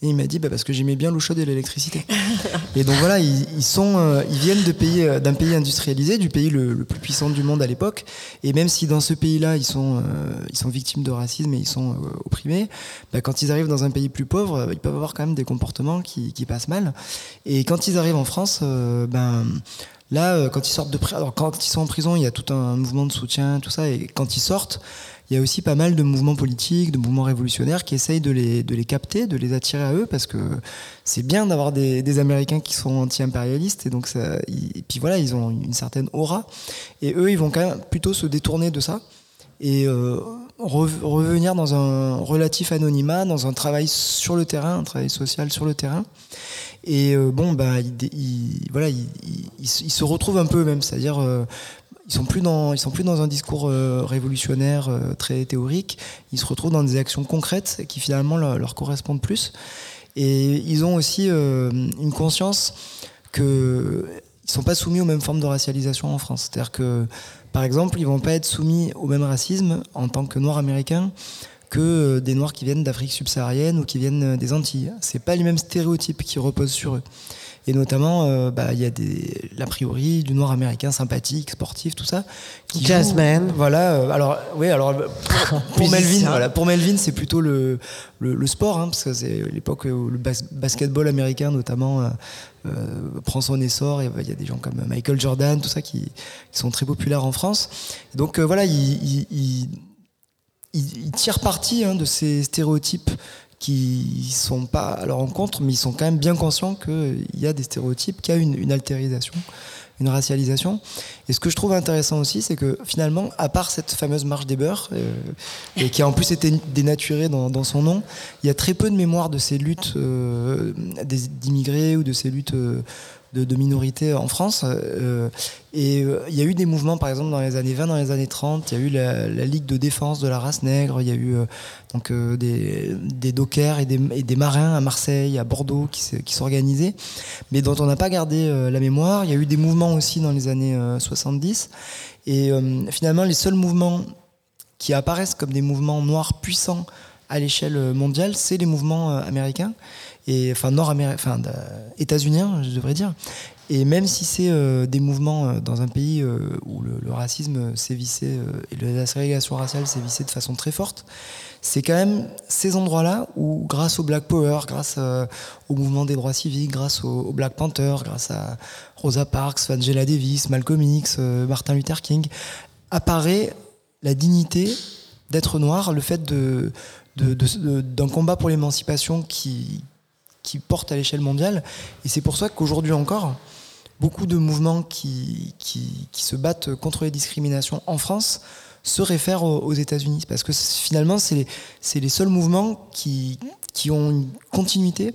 Et il m'a dit bah, parce que j'aimais bien l'eau chaude et l'électricité. et donc voilà, ils, sont, euh, ils viennent de pays, euh, d'un pays industrialisé, du pays le, plus puissant du monde à l'époque. Et même si dans ce pays-là, ils sont, ils sont victimes de racisme et ils sont opprimés, bah, quand ils arrivent dans un pays plus pauvre, ils peuvent avoir quand même des comportements qui, qui passent mal. Et quand ils arrivent en France, ben Là, euh, quand ils sortent de alors quand ils sont en prison, il y a tout un mouvement de soutien, tout ça, et quand ils sortent, il y a aussi pas mal de mouvements politiques, de mouvements révolutionnaires qui essayent de les, capter, de les attirer à eux, parce que c'est bien d'avoir des, Américains qui sont anti-impérialistes, et donc puis voilà, ils ont une certaine aura, et eux, ils vont quand même plutôt se détourner de ça et euh, revenir dans un relatif anonymat, dans un travail sur le terrain, un travail social sur le terrain. Et euh, bon, bah, ils, voilà, ils, se retrouvent un peu même, c'est-à-dire euh, ils sont plus dans ils sont plus dans un discours euh, révolutionnaire très théorique. Ils se retrouvent dans des actions concrètes qui finalement leur, leur correspondent plus. Et ils ont aussi une conscience que ils sont pas soumis aux mêmes formes de racialisation en France. C'est-à-dire que, par exemple, ils vont pas être soumis au même racisme en tant que noirs américains que euh, des Noirs qui viennent d'Afrique subsaharienne ou qui viennent euh, des Antilles. C'est pas les mêmes stéréotypes qui reposent sur eux. Et notamment, euh, bah, il y a des, l'a priori du noir américain sympathique, sportif, tout ça. Jazzman. voilà. alors, oui, alors pour, Melvin, voilà, pour Melvin, c'est plutôt le, le, sport, hein, parce que c'est l'époque où le basketball américain, notamment, prend son essor. Et il y a des gens comme Michael Jordan, tout ça, qui, sont très populaires en France. donc voilà, il ils, tirent parti hein, de ces stéréotypes qui sont pas à leur encontre, mais ils sont quand même bien conscients qu'il y a des stéréotypes, qu'il y a une, altérisation, une racialisation. Et ce que je trouve intéressant aussi, c'est que finalement, à part cette fameuse marche des beurs, euh, et qui a en plus été dénaturée dans, dans, son nom, il y a très peu de mémoire de ces luttes euh, d'immigrés ou de ces luttes euh, de, minorités en France. Euh, et euh, il y a eu des mouvements, par exemple, dans les années 20, dans les années 30, il y a eu la, Ligue de défense de la race nègre, il y a eu euh, donc, des, dockers et des, des, marins à Marseille, à Bordeaux qui s'organisaient, mais dont on n'a pas gardé la mémoire. Il y a eu des mouvements aussi dans les années 70. Et finalement, les seuls mouvements qui apparaissent comme des mouvements noirs puissants à l'échelle mondiale, c'est les mouvements américains et enfin nord-américain, enfin états-uniens, je devrais dire. Et même si c'est euh, des mouvements euh, dans un pays euh, où le, racisme sévissait et la ségrégation raciale sévissait de façon très forte, c'est quand même ces endroits-là où, grâce au Black Power, grâce au mouvement des droits civiques, grâce au, Black Panther, grâce à Rosa Parks, Angela Davis, Malcolm X, Martin Luther King, apparaît la dignité d'être noir, le fait d'un combat pour l'émancipation qui, qui porte à l'échelle mondiale. Et c'est pour ça qu'aujourd'hui encore, beaucoup de mouvements qui, se battent contre les discriminations en France se réfèrent aux, États-Unis. Parce que finalement, c'est les, les, seuls mouvements qui, qui ont une continuité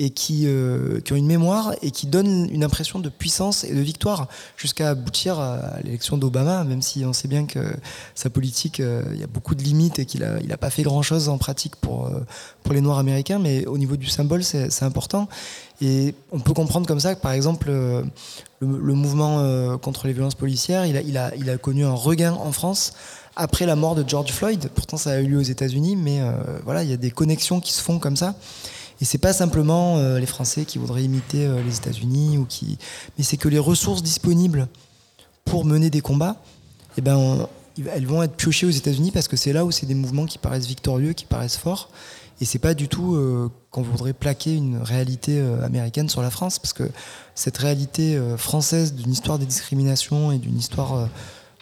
et qui, euh, qui, ont une mémoire et qui donnent une impression de puissance et de victoire jusqu'à aboutir à l'élection d'Obama, même si on sait bien que sa politique, euh, il y a beaucoup de limites et qu'il n'a il a pas fait grand-chose en pratique pour, euh, pour les Noirs américains, mais au niveau du symbole, c'est important. Et on peut comprendre comme ça que, par exemple, le, le, mouvement contre les violences policières, il a, il, a, il a connu un regain en France après la mort de George Floyd. Pourtant, ça a eu lieu aux États-Unis, mais voilà, il y a des connexions qui se font comme ça. Et c'est pas simplement euh, les Français qui voudraient imiter euh, les États-Unis ou qui, mais c'est que les ressources disponibles pour mener des combats, eh ben, elles vont être piochées aux États-Unis parce que c'est là où c'est des mouvements qui paraissent victorieux, qui paraissent forts. Et c'est pas du tout euh, qu'on voudrait plaquer une réalité américaine sur la France, parce que cette réalité française d'une histoire des discriminations et d'une histoire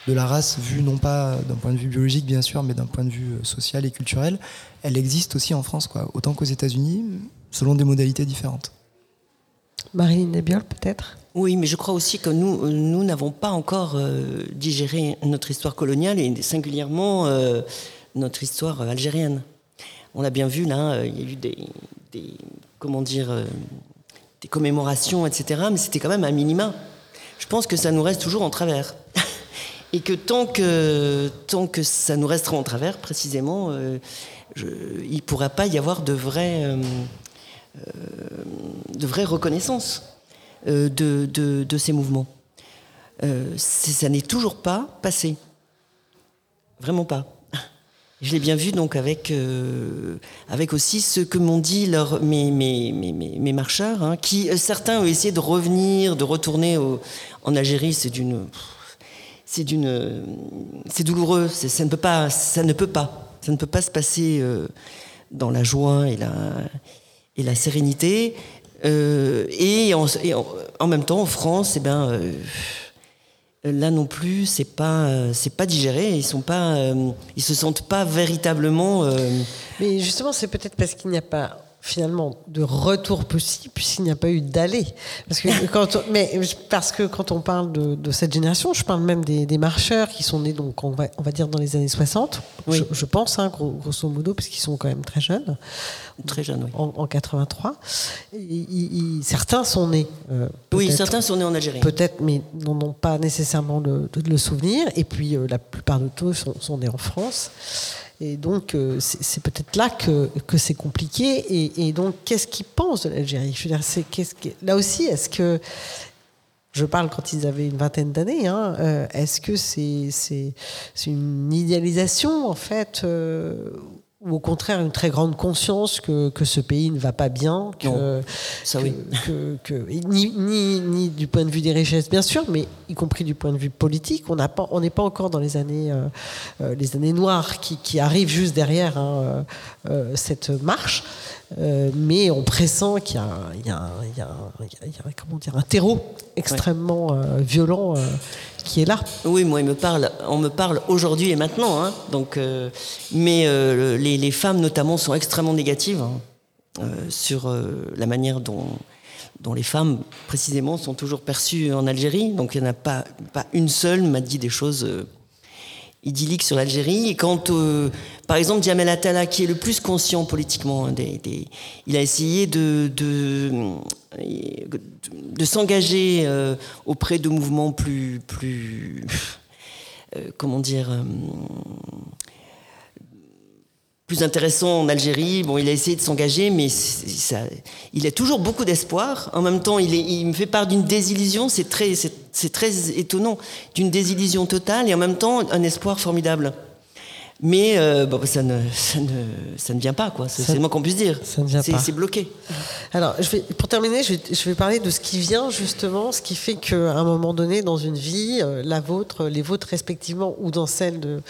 de la race vue non pas d'un point de vue biologique bien sûr, mais d'un point de vue euh, social et culturel, elle existe aussi en France, quoi, autant qu'aux États-Unis, selon des modalités différentes. Marilyn Nebiol, peut-être? Oui, mais je crois aussi que nous, euh, nous n'avons pas encore euh, digéré notre histoire coloniale et singulièrement notre histoire algérienne. On a bien vu là, il y a eu des, des comment dire, des commémorations, etc. Mais c'était quand même un minima. Je pense que ça nous reste toujours en travers. Et que tant que, tant que ça nous restera en travers, précisément, euh, il ne pourra pas y avoir de vraie, euh, euh, de vraie reconnaissance de, de, de, ces mouvements. ça n'est toujours pas passé. Vraiment pas. Je l'ai bien vu donc avec, euh, avec aussi ce que m'ont dit mes, mes, mes, marcheurs, hein, qui euh, certains ont essayé de revenir, de retourner en Algérie. C'est d'une, c'est d'une, c'est douloureux. ça ne peut pas, ça ne peut pas, ça ne peut pas se passer euh, dans la joie et la et la sérénité. et, en, en, même temps, en France, eh ben là non plus, c'est pas, euh, c'est pas digéré. Ils sont pas, euh, ils se sentent pas véritablement. Euh, Mais justement, c'est peut-être parce qu'il n'y a pas finalement de retour possible puisqu'il n'y a pas eu d'aller. Parce que quand mais parce que quand on parle de, cette génération, je parle même des, marcheurs qui sont nés donc on va, on va dire dans les années 60, je, pense hein, grosso modo puisqu'ils sont quand même très jeunes. Très jeunes, oui. En, 83. certains sont nés. Euh, oui, certains sont nés en Algérie. Peut-être, mais n'en ont pas nécessairement le, le souvenir. Et puis euh, la plupart de tous sont, sont nés en France. Et donc, euh, c'est peut-être là que, que c'est compliqué. Et, donc, qu'est-ce qu'ils pensent de l'Algérie? Je veux dire, c'est qu'est-ce que, là aussi, est-ce que je parle quand ils avaient une vingtaine d'années. Hein, euh, est-ce que c'est, c'est, une idéalisation en fait euh, ou au contraire une très grande conscience que, que ce pays ne va pas bien, que, ça oui. que, ni, ni, ni, du point de vue des richesses bien sûr, mais y compris du point de vue politique, on n'est pas, pas encore dans les années, euh, euh, les années noires qui, qui, arrivent juste derrière hein, euh, cette marche. Euh, mais on pressent qu'il y, y, y, y, a comment dire, un terreau extrêmement violent qui est là. Oui, moi, il me parle, on me parle aujourd'hui et maintenant. Hein, donc, mais les, les, femmes, notamment, sont extrêmement négatives hein, sur la manière dont, les femmes, précisément, sont toujours perçues en Algérie. Donc, il n'y en a pas, une seule m'a dit des choses idyllique sur l'Algérie. Et quand, euh, par exemple, Djamel Attala, qui est le plus conscient politiquement, hein, il a essayé de, s'engager euh, auprès de mouvements plus, plus euh, comment dire, plus intéressant en Algérie. Bon, il a essayé de s'engager, mais ça, il a toujours beaucoup d'espoir. En même temps, il, est, il me fait part d'une désillusion. C'est très, c'est très étonnant, d'une désillusion totale et en même temps un espoir formidable. Mais euh, bon, ça, ne, ça, ne, ça ne vient pas, quoi. C'est le moins qu'on puisse dire. Ça ne vient pas. C'est bloqué. Alors, je vais, pour terminer, je vais, je vais, parler de ce qui vient justement, ce qui fait qu'à un moment donné, dans une vie, euh, la vôtre, les vôtres respectivement, ou dans celle de,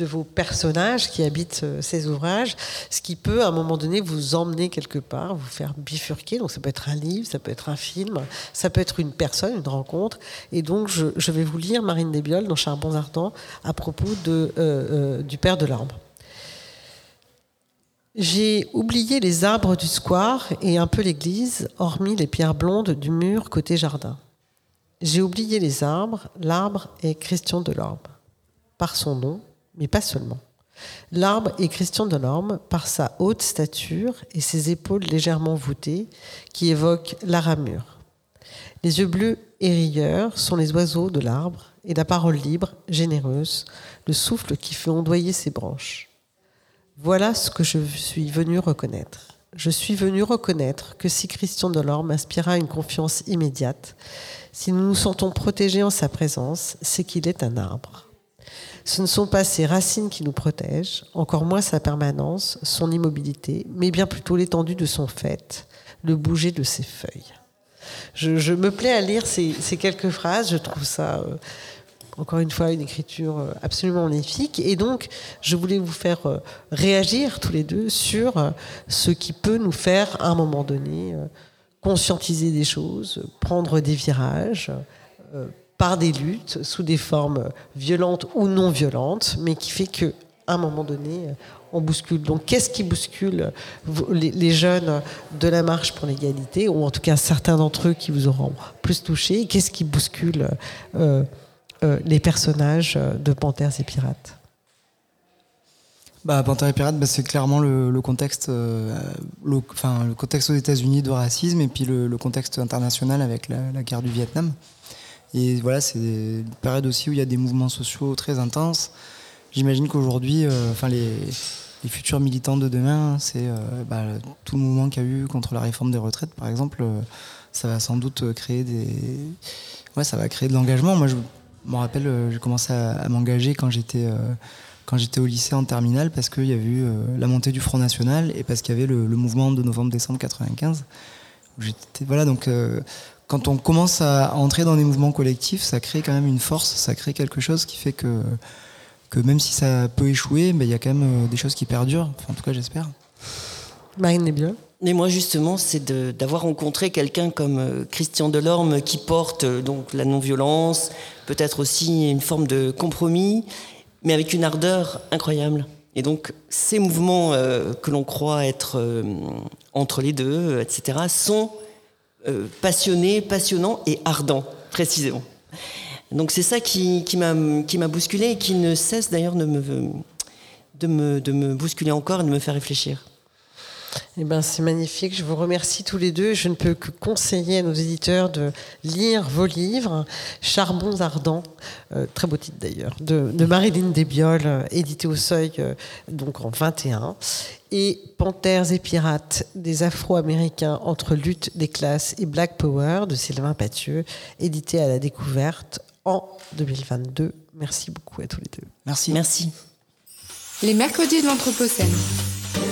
de vos personnages qui habitent euh, ces ouvrages, ce qui peut à un moment donné vous emmener quelque part, vous faire bifurquer. Donc ça peut être un livre, ça peut être un film, ça peut être une personne, une rencontre. Et donc je, vais vous lire Marine Desbioles dans Charbons Ardents à propos de, euh, euh, du Père de l'arbre. J'ai oublié les arbres du square et un peu l'église, hormis les pierres blondes du mur côté jardin. J'ai oublié les arbres, l'arbre est Christian Delorme. Par son nom, mais pas seulement. L'arbre est Christian Delorme par sa haute stature et ses épaules légèrement voûtées qui évoquent la ramure. Les yeux bleus et rieurs sont les oiseaux de l'arbre et la parole libre, généreuse, le souffle qui fait ondoyer ses branches. Voilà ce que je suis venu reconnaître. Je suis venu reconnaître que si Christian Delorme inspira une confiance immédiate, si nous nous sentons protégés en sa présence, c'est qu'il est un arbre. Ce ne sont pas ses racines qui nous protègent, encore moins sa permanence, son immobilité, mais bien plutôt l'étendue de son fait, le bouger de ses feuilles. Je, me plais à lire ces, quelques phrases, je trouve ça, euh, encore une fois, une écriture euh, absolument magnifique. Et donc, je voulais vous faire euh, réagir tous les deux sur ce qui peut nous faire, à un moment donné, conscientiser des choses, prendre des virages, par des luttes sous des formes violentes ou non violentes, mais qui fait que à un moment donné, on bouscule. Donc, qu'est-ce qui bouscule les jeunes de la marche pour l'égalité, ou en tout cas certains d'entre eux qui vous auront plus touché Qu'est-ce qui bouscule euh, euh, les personnages de Panthères et Pirates? Bah, Panthères et Pirates, bah, c'est clairement le, contexte, euh, contexte aux États-Unis de racisme et puis le, contexte international avec la, la guerre du Vietnam. Et voilà, c'est une période aussi où il y a des mouvements sociaux très intenses. J'imagine qu'aujourd'hui, euh, enfin les, futurs militants de demain, c'est euh, bah, tout le mouvement qu'il y a eu contre la réforme des retraites, par exemple, euh, ça va sans doute créer des, ouais, ça va créer de l'engagement. Moi, je me rappelle, j'ai commencé à, m'engager quand j'étais quand j'étais au lycée en terminale parce qu'il y a eu la montée du Front National et parce qu'il y avait le, mouvement de novembre-décembre 95. Voilà, donc quand on commence à entrer dans des mouvements collectifs, ça crée quand même une force, ça crée quelque chose qui fait que, que même si ça peut échouer, ben, il y a quand même des choses qui perdurent. en tout cas, j'espère. Marine bien. Et moi, justement, c'est d'avoir rencontré quelqu'un comme euh, Christian Delorme qui porte euh, donc la non-violence, peut-être aussi une forme de compromis, mais avec une ardeur incroyable. Et donc, ces mouvements euh, que l'on croit être entre les deux, etc., sont passionnés, passionnants et ardents, précisément. Donc, c'est ça qui, m'a bousculé et qui ne cesse d'ailleurs de me, de, me, de me bousculer encore et de me faire réfléchir. Eh ben, c'est magnifique. Je vous remercie tous les deux. Je ne peux que conseiller à nos éditeurs de lire vos livres. Charbons ardents, euh, très beau titre d'ailleurs, de, de Marilyn Desbioles, euh, édité au Seuil, euh, donc en 21. Et Panthères et pirates des Afro-Américains entre lutte des classes et Black Power de Sylvain Pathieu, édité à la découverte en 2022. Merci beaucoup à tous les deux. Merci. Merci. Les mercredis de l'Anthropocène.